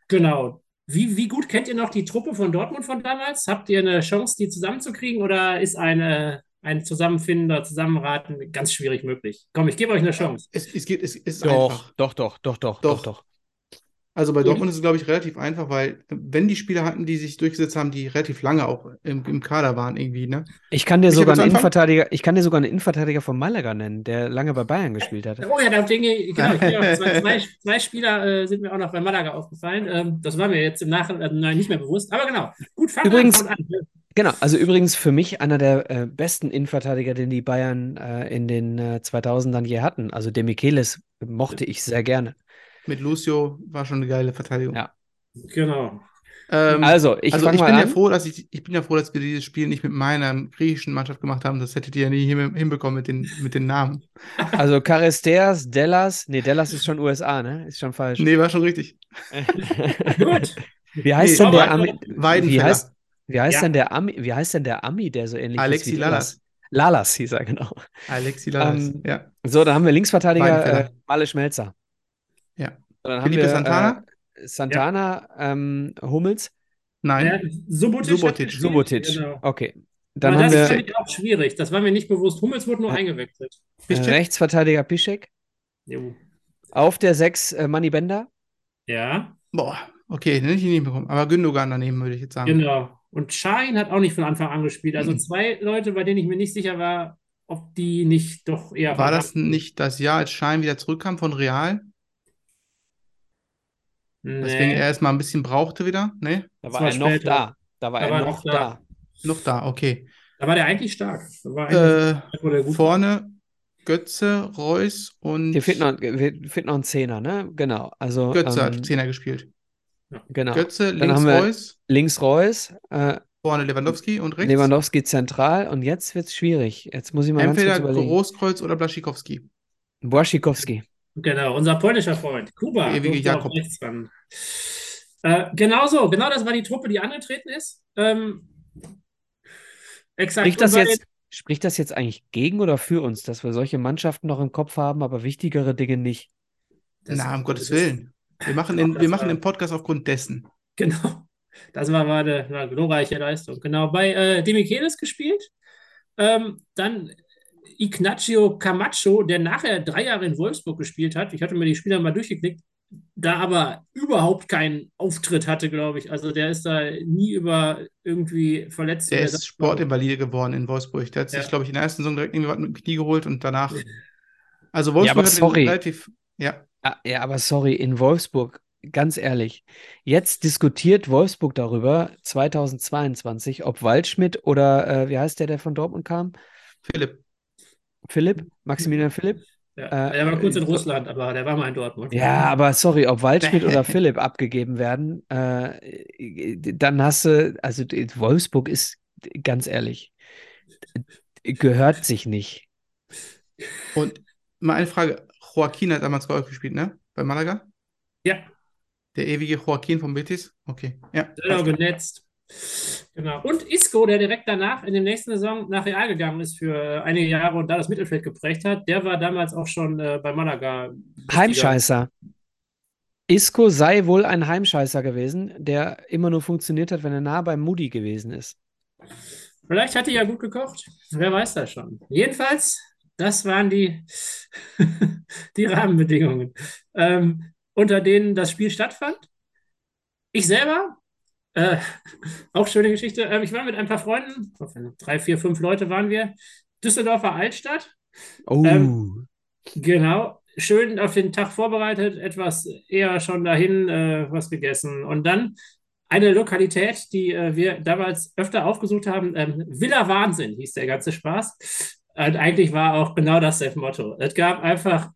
genau. Wie, wie gut kennt ihr noch die Truppe von Dortmund von damals? Habt ihr eine Chance, die zusammenzukriegen oder ist eine, ein Zusammenfinden oder Zusammenraten ganz schwierig möglich? Komm, ich gebe euch eine Chance. Es, es, geht, es ist Doch, einfach. doch, doch, doch, doch, Doch. doch, doch. Also bei Dortmund ist es, glaube ich, relativ einfach, weil wenn die Spieler hatten, die sich durchgesetzt haben, die relativ lange auch im, im Kader waren irgendwie, ne? Ich kann dir Ich sogar einen anfangen? Innenverteidiger, ich kann dir sogar einen Innenverteidiger von Malaga nennen, der lange bei Bayern gespielt hat. Oh ja, da Dinge, genau, ich auch, zwei, zwei, zwei Spieler äh, sind mir auch noch bei Malaga aufgefallen. Ähm, das war mir jetzt im Nachhinein äh, nicht mehr bewusst. Aber genau, gut, fangen Übrigens- an, an. Genau, also übrigens für mich einer der äh, besten Innenverteidiger, den die Bayern äh, in den äh, 2000ern je hatten. Also Demichelis mochte ich sehr gerne. Mit Lucio war schon eine geile Verteidigung. Ja. Genau. Ähm, Also, ich also ich bin ja froh, dass ich, ich bin ja froh, dass wir dieses Spiel nicht mit meiner griechischen Mannschaft gemacht haben. Das hättet ihr ja nie hin, hinbekommen mit den, mit den Namen. Also Caresteas, Dellas, nee, Dellas ist schon USA, ne? Ist schon falsch. Nee, war schon richtig. Gut. Wie heißt Nee, denn der Ami? Wie heißt, wie heißt Ja. denn der Ami? Wie heißt denn der Ami, der so ähnlich Alexi ist wie Lalas. Lalas? Hieß er, genau. Alexi Lalas. Ähm, ja. So, dann haben wir Linksverteidiger äh. Male Schmelzer. Ja. So, dann haben Felipe wir Santana? Äh, Santana, ähm, Hummels, Nein. Ja, Subotic. Subotic. Subotic. Genau. Okay. Dann Aber haben das wir ich auch schwierig. Das war mir nicht bewusst. Hummels wurde nur Ja. eingewechselt. äh, Piszczek? Rechtsverteidiger Piszek. Jo. Auf der 6 äh, Manny Bender. Ja, Boah, okay, den hätte ich nicht bekommen. Aber Gündogan daneben, würde ich jetzt sagen. genau. Und Schein hat auch nicht von Anfang an gespielt. Also Mhm. zwei Leute, bei denen ich mir nicht sicher war, ob die nicht doch eher. War das nicht das Jahr, als Schein wieder zurückkam von Real? Deswegen Nee. er erstmal ein bisschen brauchte wieder? Nee? Da war war er noch später. da. Da war Da er war noch noch da. da. Noch da, okay. Da war der eigentlich stark. Da war eigentlich, Äh, wo der gut vorne Götze, Reus und Hier fehlt noch, fehlt noch ein Zehner, ne? Genau. Also Götze ähm, hat Zehner gespielt. genau. Götze, Dann links haben wir Reus, links Reus, äh, vorne Lewandowski und rechts Lewandowski zentral und jetzt wird's schwierig. Jetzt muss ich mal entweder ganz kurz überlegen. Großkreuz oder Blaschikowski. Błaszczykowski. Genau, unser polnischer Freund. Kuba. Der ewige Jakob. Äh, genau so, genau das war die Truppe, die angetreten ist. Ähm, exakt. Spricht das jetzt, spricht das jetzt eigentlich gegen oder für uns, dass wir solche Mannschaften noch im Kopf haben, aber wichtigere Dinge nicht? das- Na, um Gottes Willen. Wir machen Genau, den, wir machen den Podcast aufgrund dessen. Genau. Das war mal eine, eine glorreiche Leistung. Genau. Bei äh, Demichelis gespielt. Ähm, dann Ignacio Camacho, der nachher drei Jahre in Wolfsburg gespielt hat. Ich hatte mir die Spieler mal durchgeklickt, da aber überhaupt keinen Auftritt hatte, glaube ich. Also der ist da nie über irgendwie verletzt. Der ist Sportinvalide geworden in Wolfsburg. Der hat sich, Ja. glaube ich, in der ersten Saison direkt irgendwie was mit dem Knie geholt und danach. Also Ja, Wolfsburg den sorry. relativ. Ja, Ah, Ja, aber sorry, in Wolfsburg, ganz ehrlich, jetzt diskutiert Wolfsburg darüber, 2022, ob Waldschmidt oder äh, wie heißt der, der von Dortmund kam? Philipp. Philipp? Maximilian Philipp? Ja, Äh, der war kurz in äh, Russland, aber der war mal in Dortmund. Ja, aber sorry, ob Waldschmidt oder Philipp abgegeben werden, äh, dann hast du, also Wolfsburg ist, ganz ehrlich, gehört sich nicht. Und mal eine Frage. Joaquin hat damals bei euch gespielt, ne? Bei Malaga? Ja, Der ewige Joaquin von Betis? Okay. Ja. klar. genetzt. Genau. Und Isco, der direkt danach in der nächsten Saison nach Real gegangen ist für einige Jahre und da das Mittelfeld geprägt hat, der war damals auch schon äh, bei Malaga. Heimscheißer. Isco sei wohl ein Heimscheißer gewesen, der immer nur funktioniert hat, wenn er nah beim Moody gewesen ist. Vielleicht hat die ja gut gekocht. Wer weiß das schon. Jedenfalls, das waren die, die Rahmenbedingungen, ähm, unter denen das Spiel stattfand. Ich selber, äh, auch schöne Geschichte, ähm, ich war mit ein paar Freunden, drei, vier, fünf Leute waren wir, Düsseldorfer Altstadt. Oh, Ähm, Genau, schön auf den Tag vorbereitet, etwas eher schon dahin äh, was gegessen. Und dann eine Lokalität, die äh, wir damals öfter aufgesucht haben, ähm, Villa Wahnsinn hieß der ganze Spaß. Und eigentlich war auch genau das das Motto. Es gab einfach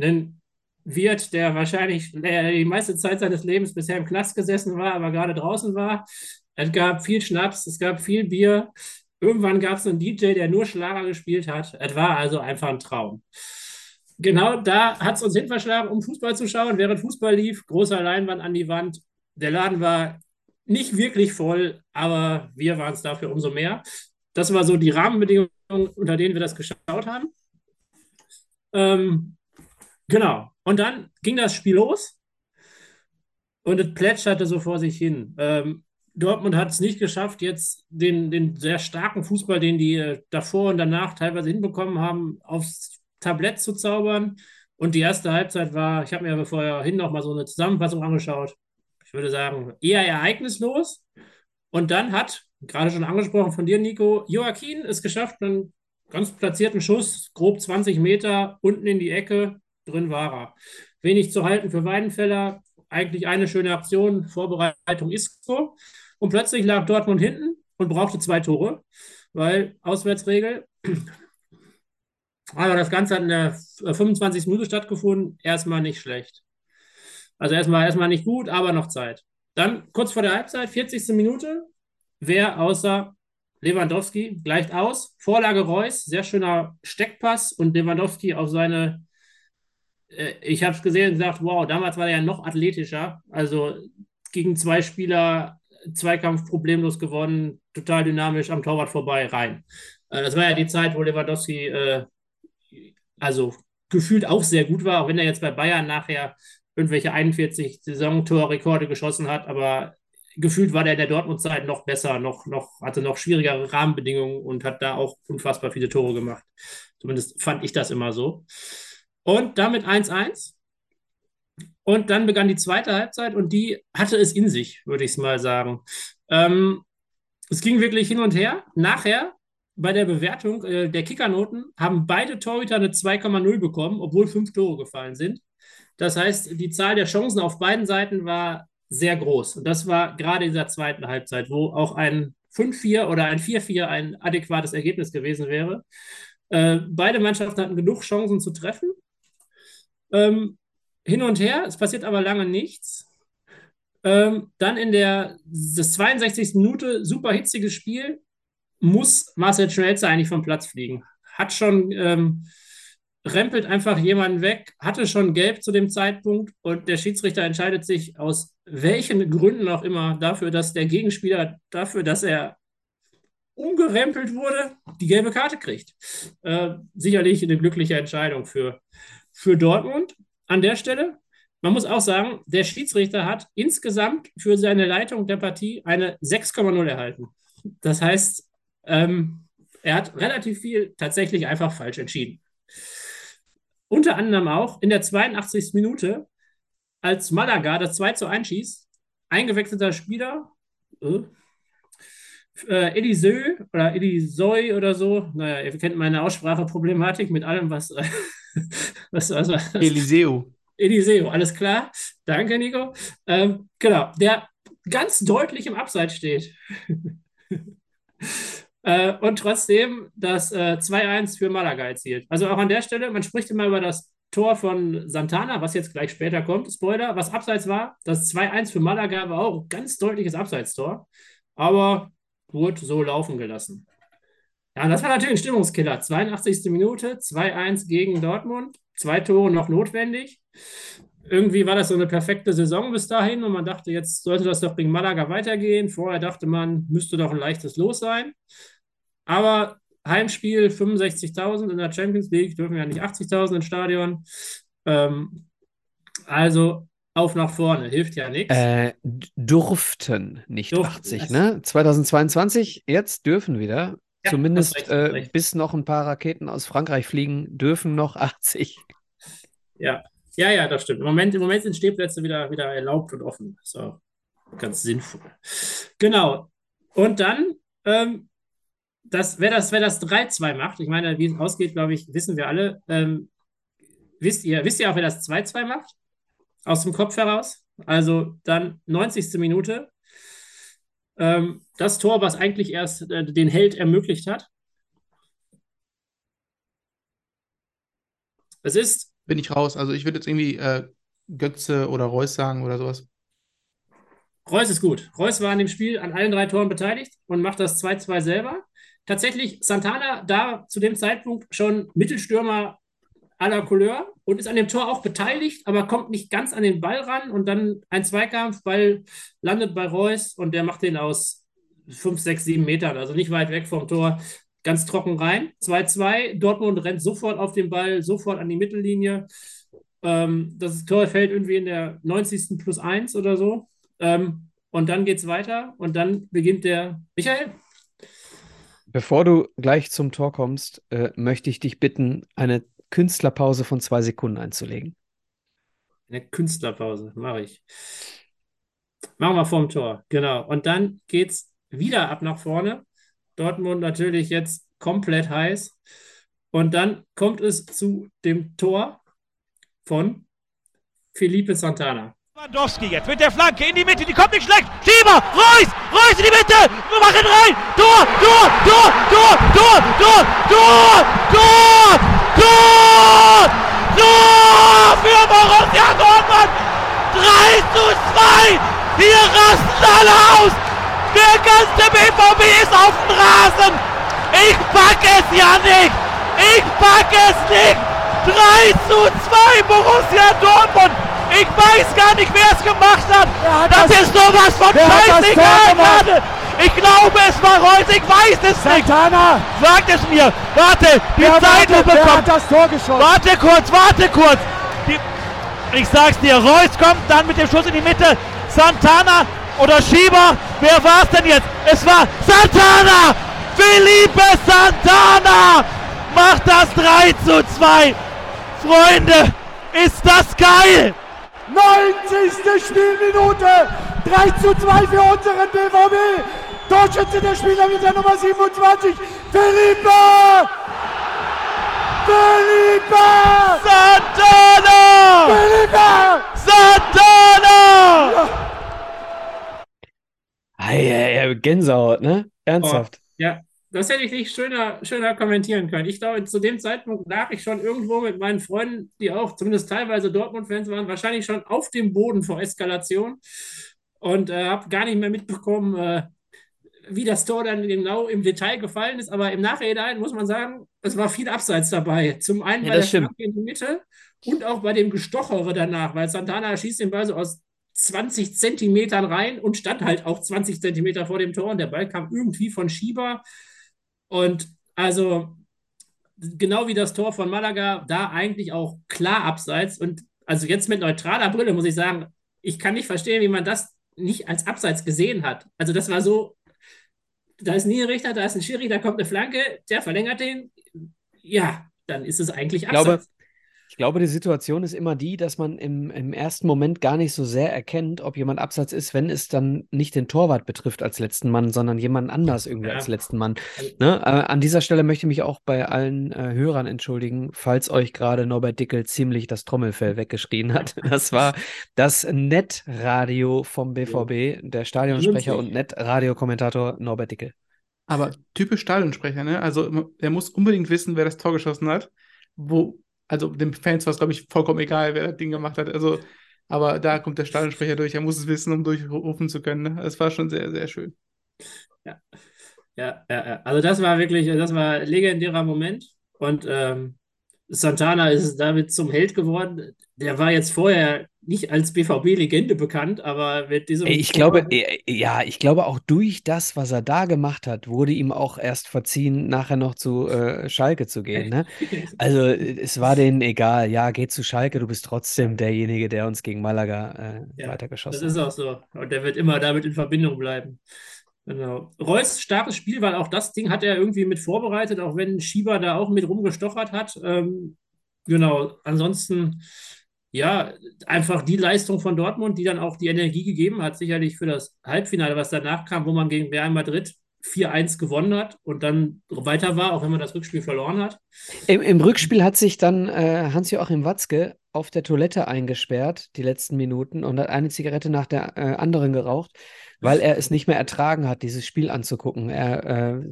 einen Wirt, der wahrscheinlich die meiste Zeit seines Lebens bisher im Knast gesessen war, aber gerade draußen war. Es gab viel Schnaps, es gab viel Bier. Irgendwann gab es einen DJ, der nur Schlager gespielt hat. Es war also einfach ein Traum. Genau da hat es uns hin verschlagen, um Fußball zu schauen. Während Fußball lief, großer Leinwand an die Wand. Der Laden war nicht wirklich voll, aber wir waren es dafür umso mehr. Das war so die Rahmenbedingungen, unter denen wir das geschaut haben. Ähm, genau. Und dann ging das Spiel los und es plätscherte so vor sich hin. Ähm, Dortmund hat es nicht geschafft, jetzt den, den sehr starken Fußball, den die äh, davor und danach teilweise hinbekommen haben, aufs Tablett zu zaubern. Und die erste Halbzeit war, ich habe mir vorhin noch mal so eine Zusammenfassung angeschaut. Ich würde sagen, eher ereignislos. Und dann hat, gerade schon angesprochen von dir, Nico, Joaquin es geschafft, einen ganz platzierten Schuss, grob 20 Meter unten in die Ecke, drin war er. Wenig zu halten für Weidenfeller, eigentlich eine schöne Aktion, Vorbereitung Isco. Und plötzlich lag Dortmund hinten und brauchte zwei Tore, weil Auswärtsregel. Aber das Ganze hat in der 25. Minute stattgefunden. Erstmal nicht schlecht. Also erstmal, erstmal nicht gut, aber noch Zeit. Dann kurz vor der Halbzeit, 40. Minute. Wer außer Lewandowski gleicht aus. Vorlage Reus, sehr schöner Steckpass und Lewandowski auf seine. Äh, ich habe es gesehen und gesagt, wow, damals war er ja noch athletischer. Also gegen zwei Spieler Zweikampf problemlos gewonnen, total dynamisch am Torwart vorbei, rein. Äh, das war ja die Zeit, wo Lewandowski äh, also gefühlt auch sehr gut war, auch wenn er jetzt bei Bayern nachher irgendwelche 41 Saisontorrekorde geschossen hat, aber gefühlt war der in der Dortmund-Zeit noch besser, noch, noch, hatte noch schwierigere Rahmenbedingungen und hat da auch unfassbar viele Tore gemacht. Zumindest fand ich das immer so. Und damit 1-1. Und dann begann die zweite Halbzeit und die hatte es in sich, würde ich es mal sagen. Ähm, es ging wirklich hin und her. Nachher bei der Bewertung äh, der Kickernoten haben beide Torhüter eine 2,0 bekommen, obwohl fünf Tore gefallen sind. Das heißt, die Zahl der Chancen auf beiden Seiten war sehr groß. Und das war gerade in dieser zweiten Halbzeit, wo auch ein 5-4 oder ein 4-4 ein adäquates Ergebnis gewesen wäre. Äh, beide Mannschaften hatten genug Chancen zu treffen. Ähm, hin und her, es passiert aber lange nichts. Ähm, dann in der das 62. Minute, super hitziges Spiel, muss Marcel Schmelzer eigentlich vom Platz fliegen. Hat schon, ähm, rempelt einfach jemanden weg, hatte schon gelb zu dem Zeitpunkt und der Schiedsrichter entscheidet sich aus welchen Gründen auch immer dafür, dass der Gegenspieler dafür, dass er umgerempelt wurde, die gelbe Karte kriegt. Äh, sicherlich eine glückliche Entscheidung für, für Dortmund an der Stelle. Man muss auch sagen, der Schiedsrichter hat insgesamt für seine Leitung der Partie eine 6,0 erhalten. Das heißt, ähm, er hat relativ viel tatsächlich einfach falsch entschieden. Unter anderem auch in der 82. Minute, als Malaga das 2 zu 1 schießt, eingewechselter Spieler, äh, äh, oder Elisoi oder so, naja, ihr kennt meine Ausspracheproblematik mit allem, was. was, was, was Eliseo. Eliseo, alles klar. Danke, Nico. Ähm, genau, der ganz deutlich im Abseits steht. äh, und trotzdem das äh, 2-1 für Malaga erzielt. Also auch an der Stelle, man spricht immer über das Tor von Santana, was jetzt gleich später kommt, Spoiler, was abseits war. Das 2-1 für Malaga war auch ein ganz deutliches Abseitstor, aber wurde so laufen gelassen. Ja, das war natürlich ein Stimmungskiller. 82. Minute, 2-1 gegen Dortmund, zwei Tore noch notwendig. Irgendwie war das so eine perfekte Saison bis dahin und man dachte, jetzt sollte das doch gegen Malaga weitergehen. Vorher dachte man, müsste doch ein leichtes Los sein. Aber Heimspiel 65.000 in der Champions League, dürfen ja nicht 80.000 ins Stadion. Ähm, also auf nach vorne, hilft ja nichts. Äh, durften, nicht Durften, 80, das- ne? 2022, jetzt dürfen wieder. Ja, Zumindest recht, äh, bis noch ein paar Raketen aus Frankreich fliegen, dürfen noch 80. Ja, ja, ja, das stimmt. Im Moment, im Moment sind Stehplätze wieder, wieder erlaubt und offen. Das ist auch ganz sinnvoll. Genau. Und dann, ähm, das, wer das, wer das 3-2 macht, ich meine, wie es ausgeht, glaube ich, wissen wir alle. Ähm, wisst ihr, wisst ihr auch, wer das 2-2 macht? Aus dem Kopf heraus? Also dann 90. Minute. Ähm, das Tor, was eigentlich erst äh, den Held ermöglicht hat. Es ist Bin ich raus. Also ich würde jetzt irgendwie äh, Götze oder Reus sagen oder sowas. Reus ist gut. Reus war an dem Spiel an allen drei Toren beteiligt und macht das 2-2 selber. Tatsächlich Santana da zu dem Zeitpunkt schon Mittelstürmer à la Couleur und ist an dem Tor auch beteiligt, aber kommt nicht ganz an den Ball ran und dann ein Zweikampf, Ball landet bei Reus und der macht den aus 5, 6, 7 Metern, also nicht weit weg vom Tor, ganz trocken rein. 2-2, Dortmund rennt sofort auf den Ball, sofort an die Mittellinie. Ähm, das Tor fällt irgendwie in der 90. plus 1 oder so. Ähm, und dann geht es weiter und dann beginnt der Michael. Bevor du gleich zum Tor kommst, äh, möchte ich dich bitten, eine Künstlerpause von zwei Sekunden einzulegen. Eine Künstlerpause, mache ich. Machen wir vorm Tor, genau. Und dann geht es wieder ab nach vorne. Dortmund natürlich jetzt komplett heiß. Und dann kommt es zu dem Tor von Felipe Santana. Lewandowski jetzt mit der Flanke in die Mitte, die kommt nicht schlecht. Schieber, Reus, Reus in die Mitte, wir machen rein. Tor, Tor, Tor, Tor, Tor, Tor, Tor, Tor, Tor, Tor für Borussia Dortmund. 3 zu 2. Hier rasten alle aus. Der ganze BVB ist auf dem Rasen. Ich pack es ja nicht. Ich pack es nicht. 3 zu 2 Borussia Dortmund. Ich weiß gar nicht, wer es gemacht hat. hat das, das- ist sowas von scheißegal. Ich glaube, es war Reus. Ich weiß es nicht. Santana! Sagt es mir. Warte, die Wer, Zeitlupe wer kommt. hat das Tor geschossen? Warte kurz, warte kurz. Die, ich sag's dir, Reus kommt dann mit dem Schuss in die Mitte. Santana oder Schieber. Wer war's denn jetzt? Es war Santana! Felipe Santana macht das 3 zu 2. Freunde, ist das geil! 90. Spielminute! 3 zu 2 für unseren BVB! Torschütze der Spieler mit der Nummer 27, Felipe! Felipe! Santana! Felipe! Santana! Ei, ei, Gänsehaut, ne? Ernsthaft. Ja, das hätte ich nicht schöner, schöner kommentieren können. Ich glaube, zu dem Zeitpunkt lag ich schon irgendwo mit meinen Freunden, die auch zumindest teilweise Dortmund-Fans waren, wahrscheinlich schon auf dem Boden vor Eskalation und äh, habe gar nicht mehr mitbekommen, äh, wie das Tor dann genau im Detail gefallen ist. Aber im Nachhinein muss man sagen, es war viel Abseits dabei. Zum einen Ja, bei der stimmt. Flanke in die Mitte und auch bei dem Gestochere danach, weil Santana schießt den Ball so aus 20 Zentimetern rein und stand halt auch 20 Zentimeter vor dem Tor und der Ball kam irgendwie von Schieber. Und also genau wie das Tor von Malaga, da eigentlich auch klar abseits. Und also jetzt mit neutraler Brille muss ich sagen, ich kann nicht verstehen, wie man das nicht als Abseits gesehen hat. Also das war so, da ist nie ein Richter, da ist ein Schiri, da kommt eine Flanke, der verlängert den. Ja, dann ist es eigentlich Ich glaube, Abseits. Ich glaube, die Situation ist immer die, dass man im, im ersten Moment gar nicht so sehr erkennt, ob jemand abseits ist, wenn es dann nicht den Torwart betrifft als letzten Mann, sondern jemand anders irgendwie Ja. als letzten Mann. Ne? Äh, an dieser Stelle möchte ich mich auch bei allen äh, Hörern entschuldigen, falls euch gerade Norbert Dickel ziemlich das Trommelfell weggeschrien hat. Das war das Netradio vom BVB, der Stadionsprecher und Netradiokommentator Norbert Dickel. Aber typisch Stadionsprecher, ne? Also er muss unbedingt wissen, wer das Tor geschossen hat. Wo, also den Fans war es, glaube ich, vollkommen egal, wer das Ding gemacht hat. Also, aber da kommt der Stadionsprecher durch. Er muss es wissen, um durchrufen zu können. Ne? Es war schon sehr, sehr schön. Ja, ja, ja. Also das war wirklich, das war ein legendärer Moment. Und ähm, Santana ist damit zum Held geworden. Der war jetzt vorher nicht als BVB-Legende bekannt, aber diesem. Ey, Ich glaube, äh, ja, ich glaube auch durch das, was er da gemacht hat, wurde ihm auch erst verziehen, nachher noch zu äh, Schalke zu gehen. Ne? Also äh, es war denen egal, ja, geh zu Schalke, du bist trotzdem derjenige, der uns gegen Malaga äh, Ja, Das weitergeschossen ist hat. auch so. Und der wird immer damit in Verbindung bleiben. Genau. Reus, starkes Spiel, weil auch das Ding hat er irgendwie mit vorbereitet, auch wenn Schieber da auch mit rumgestochert hat. Ähm, genau. Ansonsten, ja, einfach die Leistung von Dortmund, die dann auch die Energie gegeben hat, sicherlich für das Halbfinale, was danach kam, wo man gegen Real Madrid 4-1 gewonnen hat und dann weiter war, auch wenn man das Rückspiel verloren hat. Im, Im Rückspiel hat sich dann äh, Hans-Joachim Watzke auf der Toilette eingesperrt, die letzten Minuten, und hat eine Zigarette nach der äh, anderen geraucht, weil er es nicht mehr ertragen hat, dieses Spiel anzugucken. Er, äh,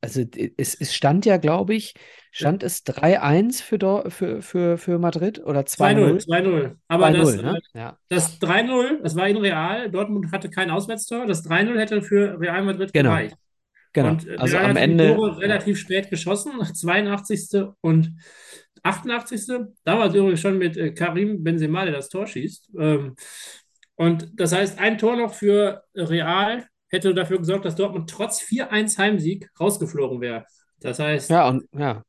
also es, es stand ja, glaube ich, stand es 3-1 für, für, für, für Madrid oder 2-0, 2-0? 2-0. Aber das, 2-0, ne? äh, Ja, das 3-0, das war in Real. Dortmund hatte kein Auswärtstor. Das 3-0 hätte für Real Madrid genau, gereicht. genau. Und äh, Also Real am hat die Ende, Tore ja. relativ spät geschossen, 82. und 88. Da war es übrigens schon mit äh, Karim Benzema, der das Tor schießt. Ähm, und das heißt, ein Tor noch für Real hätte dafür gesorgt, dass Dortmund trotz 4-1 Heimsieg rausgeflogen wäre. Das heißt, Ja, und ja.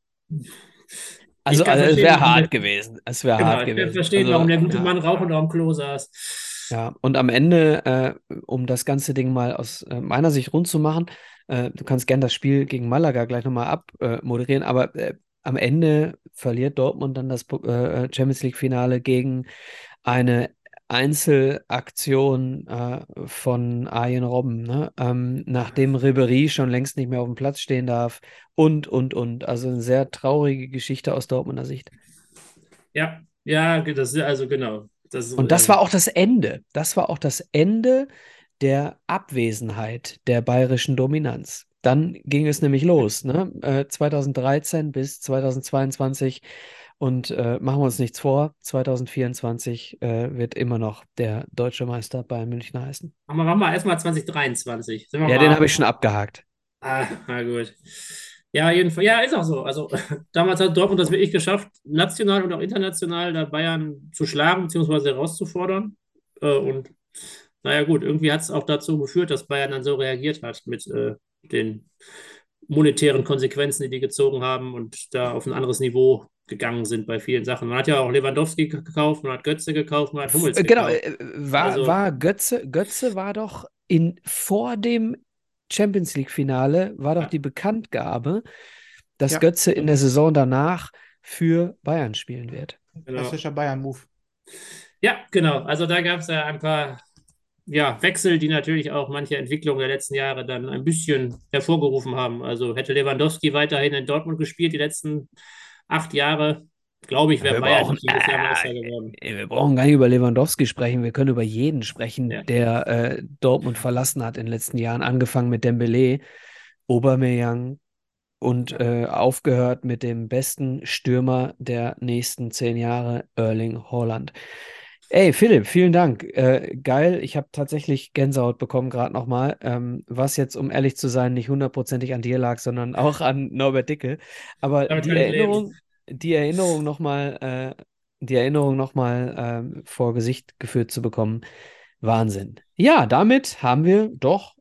Also, ich also es wäre hart gewesen. Es wäre genau, hart ich kann gewesen. verstehen, Also, warum der gute ja. Mann rauchend auf dem Klo saß. Ja, und am Ende, äh, um das ganze Ding mal aus äh, meiner Sicht rund zu machen, äh, du kannst gern das Spiel gegen Malaga gleich nochmal abmoderieren, äh, aber äh, am Ende verliert Dortmund dann das äh, Champions League-Finale gegen eine Einzelaktion äh, von Arjen Robben, ne? Ähm, nachdem Ribéry schon längst nicht mehr auf dem Platz stehen darf und, und, und. Also eine sehr traurige Geschichte aus Dortmunder Sicht. Ja, ja, das ist also genau. Das, Und das äh, war auch das Ende. Das war auch das Ende der Abwesenheit der bayerischen Dominanz. Dann ging es nämlich los, ne? Äh, 2013 bis 2022. Und äh, machen wir uns nichts vor, 2024 äh, wird immer noch der deutsche Meister Bayern München heißen. machen wir, machen wir erstmal 2023. Sind wir Ja, mal, den habe ich schon abgehakt. Ah, na gut. Ja, jedenfalls, ja, ist auch so. Also damals hat Dortmund das wirklich geschafft, national und auch international da Bayern zu schlagen bzw. herauszufordern. Äh, und naja, gut, irgendwie hat es auch dazu geführt, dass Bayern dann so reagiert hat mit äh, den monetären Konsequenzen, die die gezogen haben und da auf ein anderes Niveau gegangen sind bei vielen Sachen. Man hat ja auch Lewandowski ge- gekauft, man hat Götze gekauft, man hat Hummels Genau, gekauft. äh, war, Also- war Götze, Götze war doch in, vor dem Champions League-Finale, war doch Ja. die Bekanntgabe, dass Ja. Götze in der Saison danach für Bayern spielen wird. Genau. Klassischer Bayern-Move. Ja, genau. Also da gab es ja ein paar ja, Wechsel, die natürlich auch manche Entwicklungen der letzten Jahre dann ein bisschen hervorgerufen haben. Also hätte Lewandowski weiterhin in Dortmund gespielt, die letzten acht Jahre, glaube ich, wäre Wir Bayern brauchen- jedes Jahr äh, Meister geworden. Wir brauchen gar nicht über Lewandowski sprechen, wir können über jeden sprechen, Ja. der äh, Dortmund verlassen hat in den letzten Jahren, angefangen mit Dembélé, Aubameyang und äh, aufgehört mit dem besten Stürmer der nächsten zehn Jahre, Erling Haaland. Ey, Philipp, vielen Dank. Äh, geil, ich habe tatsächlich Gänsehaut bekommen gerade nochmal, ähm, was jetzt, um ehrlich zu sein, nicht hundertprozentig an dir lag, sondern auch an Norbert Dicke. Aber die. Erinnerung, die Erinnerung nochmal, äh, die Erinnerung nochmal ähm, vor Gesicht geführt zu bekommen, Wahnsinn. Ja, damit haben wir doch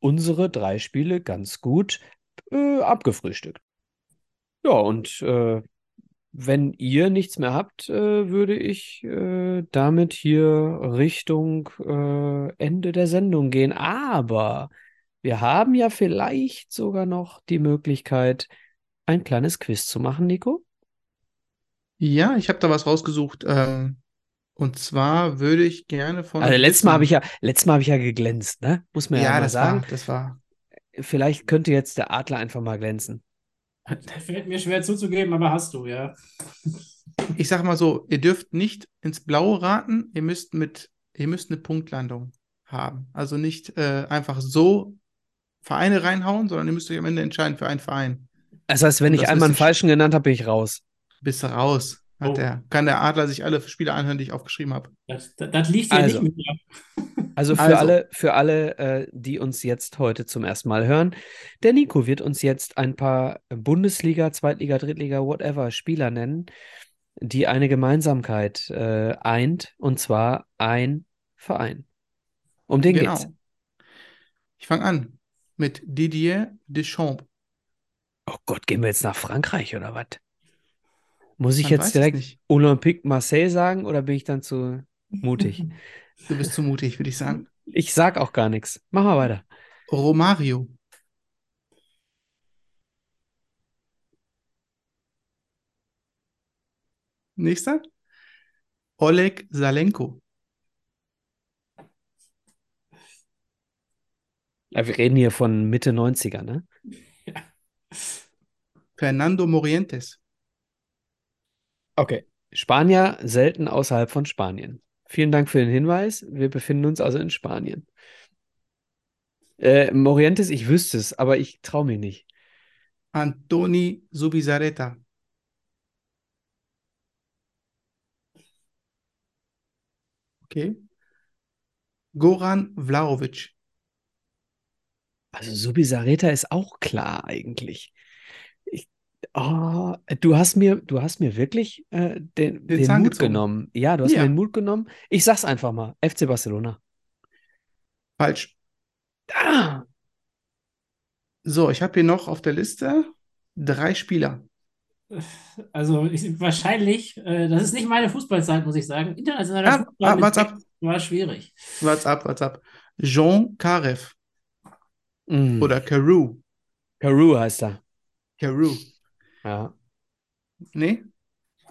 unsere drei Spiele ganz gut äh, abgefrühstückt. Ja, und äh, wenn ihr nichts mehr habt, äh, würde ich äh, damit hier Richtung äh, Ende der Sendung gehen. Aber wir haben ja vielleicht sogar noch die Möglichkeit, ein kleines Quiz zu machen, Nico. Ja, ich habe da was rausgesucht. Ähm, und zwar würde ich gerne von Also letztes Mal habe ich ja, letztes Mal habe ich ja geglänzt, ne? Muss man ja, Ja, mal das sagen. war, das war. Vielleicht könnte jetzt der Adler einfach mal glänzen. Fällt mir schwer zuzugeben, aber hast du, ja. Ich sag mal so, ihr dürft nicht ins Blaue raten, ihr müsst mit, ihr müsst eine Punktlandung haben. Also nicht äh, einfach so Vereine reinhauen, sondern ihr müsst euch am Ende entscheiden für einen Verein. Das heißt, wenn Und ich einmal einen falschen genannt habe, bin ich raus. Bist du raus. Hat Oh. der, kann der Adler sich alle Spiele anhören, die ich aufgeschrieben habe. Das, das, das liegt ja Also. nicht mit mir. Also für Also. alle, für alle, äh, die uns jetzt heute zum ersten Mal hören, der Nico wird uns jetzt ein paar Bundesliga, Zweitliga, Drittliga, whatever Spieler nennen, die eine Gemeinsamkeit äh, eint, und zwar ein Verein. Um den genau. geht's. Ich fange an mit Didier Deschamps. Oh Gott, gehen wir jetzt nach Frankreich oder was? Muss ich Man jetzt direkt. Olympique Marseille sagen oder bin ich dann zu mutig? Du bist zu mutig, würde ich sagen. Ich sag auch gar nichts. Mach mal weiter. Romario. Nächster. Oleg Salenko. Ja, wir reden hier von Mitte 90er, ne? Fernando Morientes. Okay. Spanier selten außerhalb von Spanien. Vielen Dank für den Hinweis. Wir befinden uns also in Spanien. Äh, Morientes, ich wüsste es, aber ich traue mich nicht. Antoni Zubizarreta. Okay. Goran Vlahovic. Also Subisareta ist auch klar eigentlich. Oh, du hast mir, du hast mir wirklich äh, den, Den den Mut gezogen. genommen. Ja, du hast Ja. mir den Mut genommen. Ich sag's einfach mal. FC Barcelona. Falsch. Ah, So, ich habe hier noch auf der Liste drei Spieler. Also ich, wahrscheinlich, äh, das ist nicht meine Fußballzeit, muss ich sagen. Internationaler Ah, Fußball ah, ab. Text war schwierig. What's up, what's up? Jean Karev mm. oder Carew. Carew heißt er. Carew. Ja. Nee?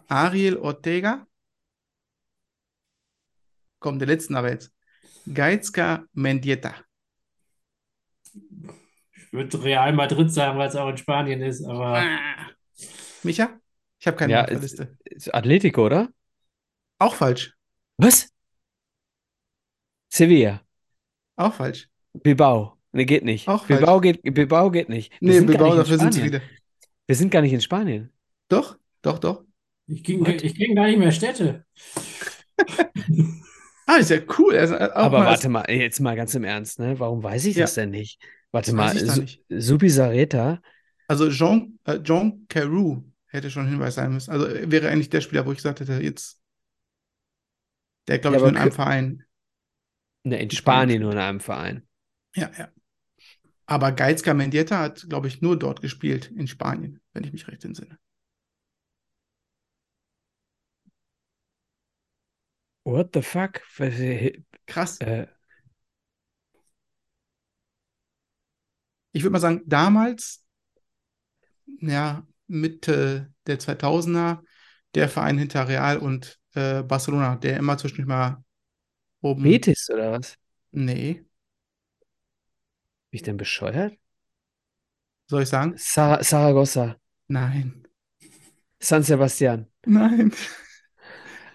Ariel Ortega. Komm, der letzten aber jetzt. Gaizka Mendieta. Ich würde Real Madrid sagen, weil es auch in Spanien ist, aber Ah. Micha? Ich habe keine Ja, Liste. Ist Atletico, oder? Auch falsch. Was? Sevilla. Auch falsch. Bilbao. Nee, geht nicht. Auch Bilbao geht, Bilbao geht nicht. Wir Nee, sind gar Bilbao, dafür sind zu Spanien. Wir sind gar nicht in Spanien. Doch, doch, doch. ich kenne gar nicht mehr Städte. Ah, ist ja cool. Auch Aber mal warte mal, jetzt mal ganz im Ernst, ne? Warum weiß ich Ja. das denn nicht? Warte Das mal, Su- nicht. Subisareta, Also Jean, äh, Jean Carew hätte schon ein Hinweis sein müssen. Also äh, wäre eigentlich der Spieler, wo ich gesagt hätte, jetzt. Der, glaube Ja, ich, nur in einem Verein. ne, in Spanien. nur in einem Verein. Ja, ja. Aber Gaizka Mendieta hat, glaube ich, nur dort gespielt, in Spanien, wenn ich mich recht entsinne. What the fuck? Was- äh, Krass. äh, Ich würde mal sagen, damals, ja, Mitte der 2000er, der Verein hinter Real und äh, Barcelona, der immer zwischendurch mal oben. Betis oder was? Nee, Bin ich denn bescheuert? soll ich sagen? Sa Saragossa, Nein. San Sebastian. Nein.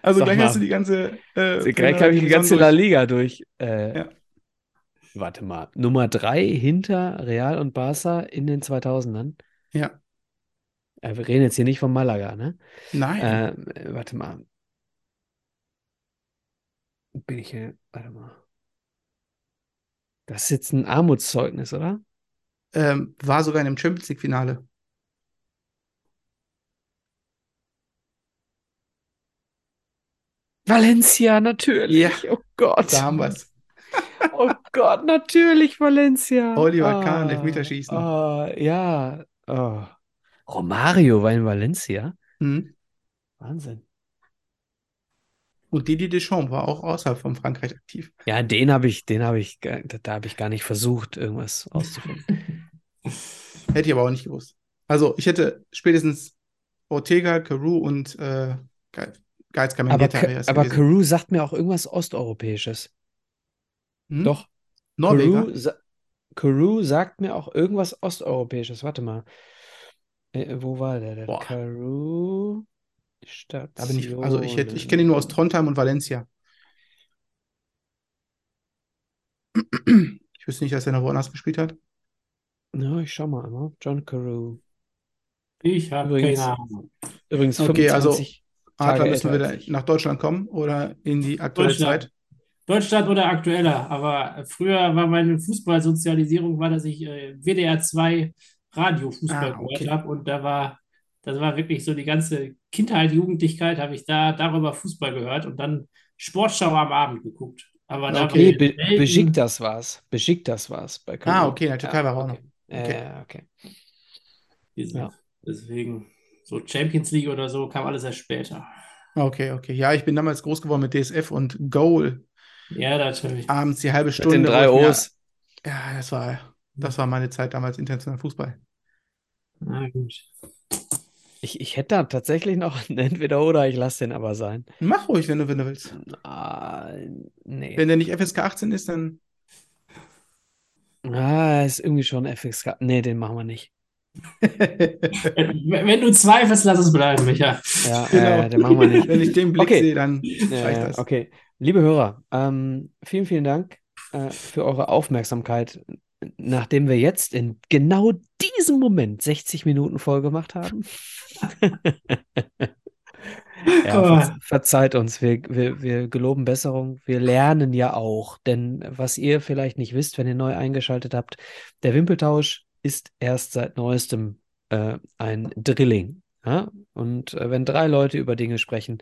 Also Sag gleich mal. hast du die ganze. Äh, Gleich habe ich die ganze La. Liga durch. Äh, Ja. Warte mal, Nummer drei hinter Real und Barca in den 2000ern. Ja. Äh, wir reden jetzt hier nicht von Malaga, ne? Nein. Äh, warte mal. Bin ich hier? Warte mal. Das ist jetzt ein Armutszeugnis, oder? Ähm, war sogar in einem Champions League-Finale. Valencia, natürlich. Oh Gott. Da haben wir es. Oh Gott, natürlich Valencia. Oliver Kahn, Ah, Elfmeterschießen. ah, ja. Oh. Romario war in Valencia. Mhm. Wahnsinn. Und Didier Deschamps war auch außerhalb von Frankreich aktiv. Ja, den habe ich, den habe ich, da, habe ich gar nicht versucht, irgendwas auszufinden. Hätte ich aber auch nicht gewusst. Also, ich hätte spätestens Ortega, Carew und äh, Ge- Gaizka Aber, Ka- aber. Carew sagt mir auch irgendwas Osteuropäisches. Hm? Doch. Norweger. Carew, sa Carew sagt mir auch irgendwas Osteuropäisches. Warte mal. Äh, wo war der denn? Boah. Da bin ich, also ich hätte, ich kenne ihn nur aus Trondheim und Valencia. Ich wüsste nicht, dass er noch woanders gespielt hat. Ja, ich schau mal einmal. John Carew. Ich habe Übrigens- keine Ahnung. Übrigens Okay, also 25 Adler Tage müssen wir wieder nach Deutschland kommen oder in die aktuelle Deutschland. Zeit. Deutschland oder aktueller, aber früher war meine Fußballsozialisierung, war, dass ich äh, WDR 2 Radiofußball Ah, okay. gehört habe und da war, das war wirklich so die ganze Kindheit, Jugendlichkeit, habe ich da darüber Fußball gehört und dann Sportschau am Abend geguckt. Aber da Okay. Be selten- Besiktas war's. Besiktas war's bei Ah, Carew. okay, in der Türkei war auch noch. okay. Äh, okay. Diese- Ja. Deswegen, so Champions League oder so kam alles erst später. Okay, okay. Ja, ich bin damals groß geworden mit DSF und Goal. Ja, natürlich. Abends die halbe Mit Stunde. den wo drei ich mir- O's. Ja, das war, das war meine Zeit damals internationaler Fußball. Na gut. Ich, ich hätte da tatsächlich noch ein Entweder-Oder, ich lasse den aber sein. Mach ruhig, wenn du, wenn du willst. Ah, nee. Wenn der nicht FSK 18 ist, dann. Ah, ist irgendwie schon FXK. Nee, den machen wir nicht. wenn, wenn du zweifelst, lass es bleiben, Micha. Ja, Genau. äh, den machen wir nicht. Wenn ich den Blick Okay. sehe, dann Ja, reicht das. okay. Liebe Hörer, ähm, vielen, vielen Dank äh, für eure Aufmerksamkeit. Nachdem wir jetzt in genau diesem Moment 60 Minuten voll gemacht haben. Ja, Oh. verz verzeiht uns, wir, wir, wir geloben Besserung. Wir lernen ja auch, denn was ihr vielleicht nicht wisst, wenn ihr neu eingeschaltet habt, der Wimpeltausch ist erst seit neuestem äh, ein Drilling. Ja? Und äh, wenn drei Leute über Dinge sprechen,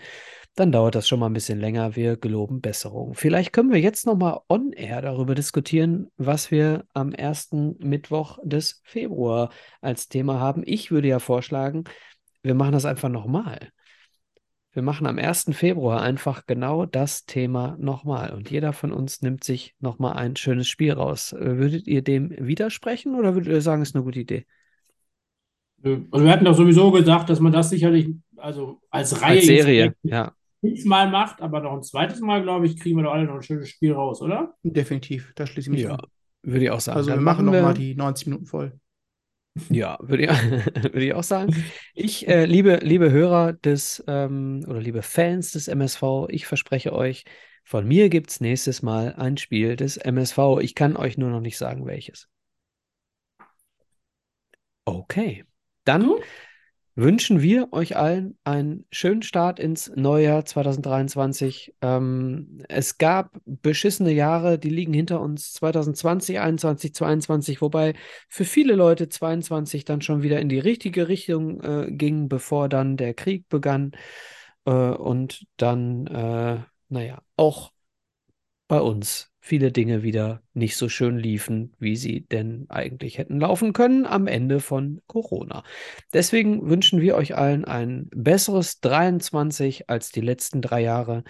dann dauert das schon mal ein bisschen länger. Wir geloben Besserung. Vielleicht können wir jetzt noch mal on air darüber diskutieren, was wir am ersten Mittwoch des Februar als Thema haben. Ich würde ja vorschlagen, wir machen das einfach nochmal. Wir machen am 1. Februar einfach genau das Thema nochmal. Und jeder von uns nimmt sich nochmal ein schönes Spiel raus. Würdet ihr dem widersprechen oder würdet ihr sagen, es ist eine gute Idee? Also wir hatten doch sowieso gesagt, dass man das sicherlich, also als Reihe Als Serie, ja. fünfmal macht, aber noch ein zweites Mal, glaube ich, kriegen wir doch alle noch ein schönes Spiel raus, oder? Definitiv, da schließe ich mich Ja, an. würde ich auch sagen. Also Dann wir machen machen wir- nochmal die 90 Minuten voll. Ja, würde ich, würde ich auch sagen. Ich, äh, liebe, liebe Hörer des ähm, oder liebe Fans des MSV, ich verspreche euch, von mir gibt es nächstes Mal ein Spiel des MSV. Ich kann euch nur noch nicht sagen, welches. Okay, dann Gut. wünschen wir euch allen einen schönen Start ins neue Jahr 2023. Ähm, es gab beschissene Jahre, die liegen hinter uns 2020, 21, 22, wobei für viele Leute 22 dann schon wieder in die richtige Richtung äh, ging, bevor dann der Krieg begann äh, und dann, äh, naja, auch bei uns viele Dinge wieder nicht so schön liefen, wie sie denn eigentlich hätten laufen können am Ende von Corona. Deswegen wünschen wir euch allen ein besseres 23 als die letzten drei Jahre.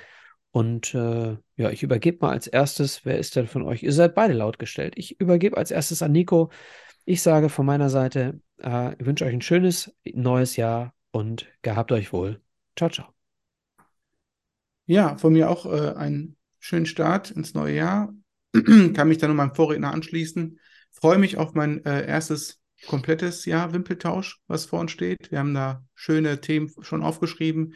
Und äh, ja, ich übergebe mal als erstes, wer ist denn von euch? Ihr seid beide lautgestellt. Ich übergebe als erstes an Nico. Ich sage von meiner Seite, äh, ich wünsche euch ein schönes neues Jahr und gehabt euch wohl. Ciao, ciao. Ja, von mir auch äh, einen schönen Start ins neue Jahr. Kann mich dann nur meinem Vorredner anschließen. Freue mich auf mein äh, erstes komplettes Jahr Wimpeltausch, was vor uns steht. Wir haben da schöne Themen schon aufgeschrieben.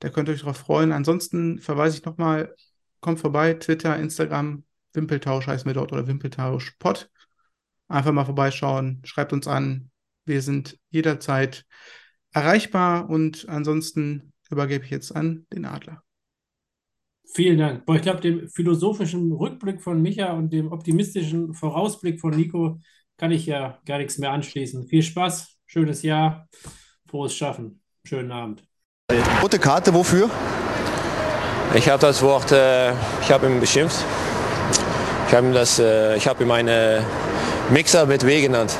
Da könnt ihr euch drauf freuen. Ansonsten verweise ich nochmal, kommt vorbei, Twitter, Instagram, Wimpeltausch heißen wir dort oder Wimpeltausch Pod. Einfach mal vorbeischauen, schreibt uns an. Wir sind jederzeit erreichbar und ansonsten übergebe ich jetzt an den Adler. Vielen Dank. Boah, ich glaube, dem philosophischen Rückblick von Micha und dem optimistischen Vorausblick von Nico kann ich ja gar nichts mehr anschließen. Viel Spaß, schönes Jahr, frohes Schaffen, schönen Abend. Rote Karte, wofür? Ich habe das Wort, äh, ich habe ihn beschimpft. Ich habe ihm das, äh, ich habe ihm eine Mixer mit W genannt.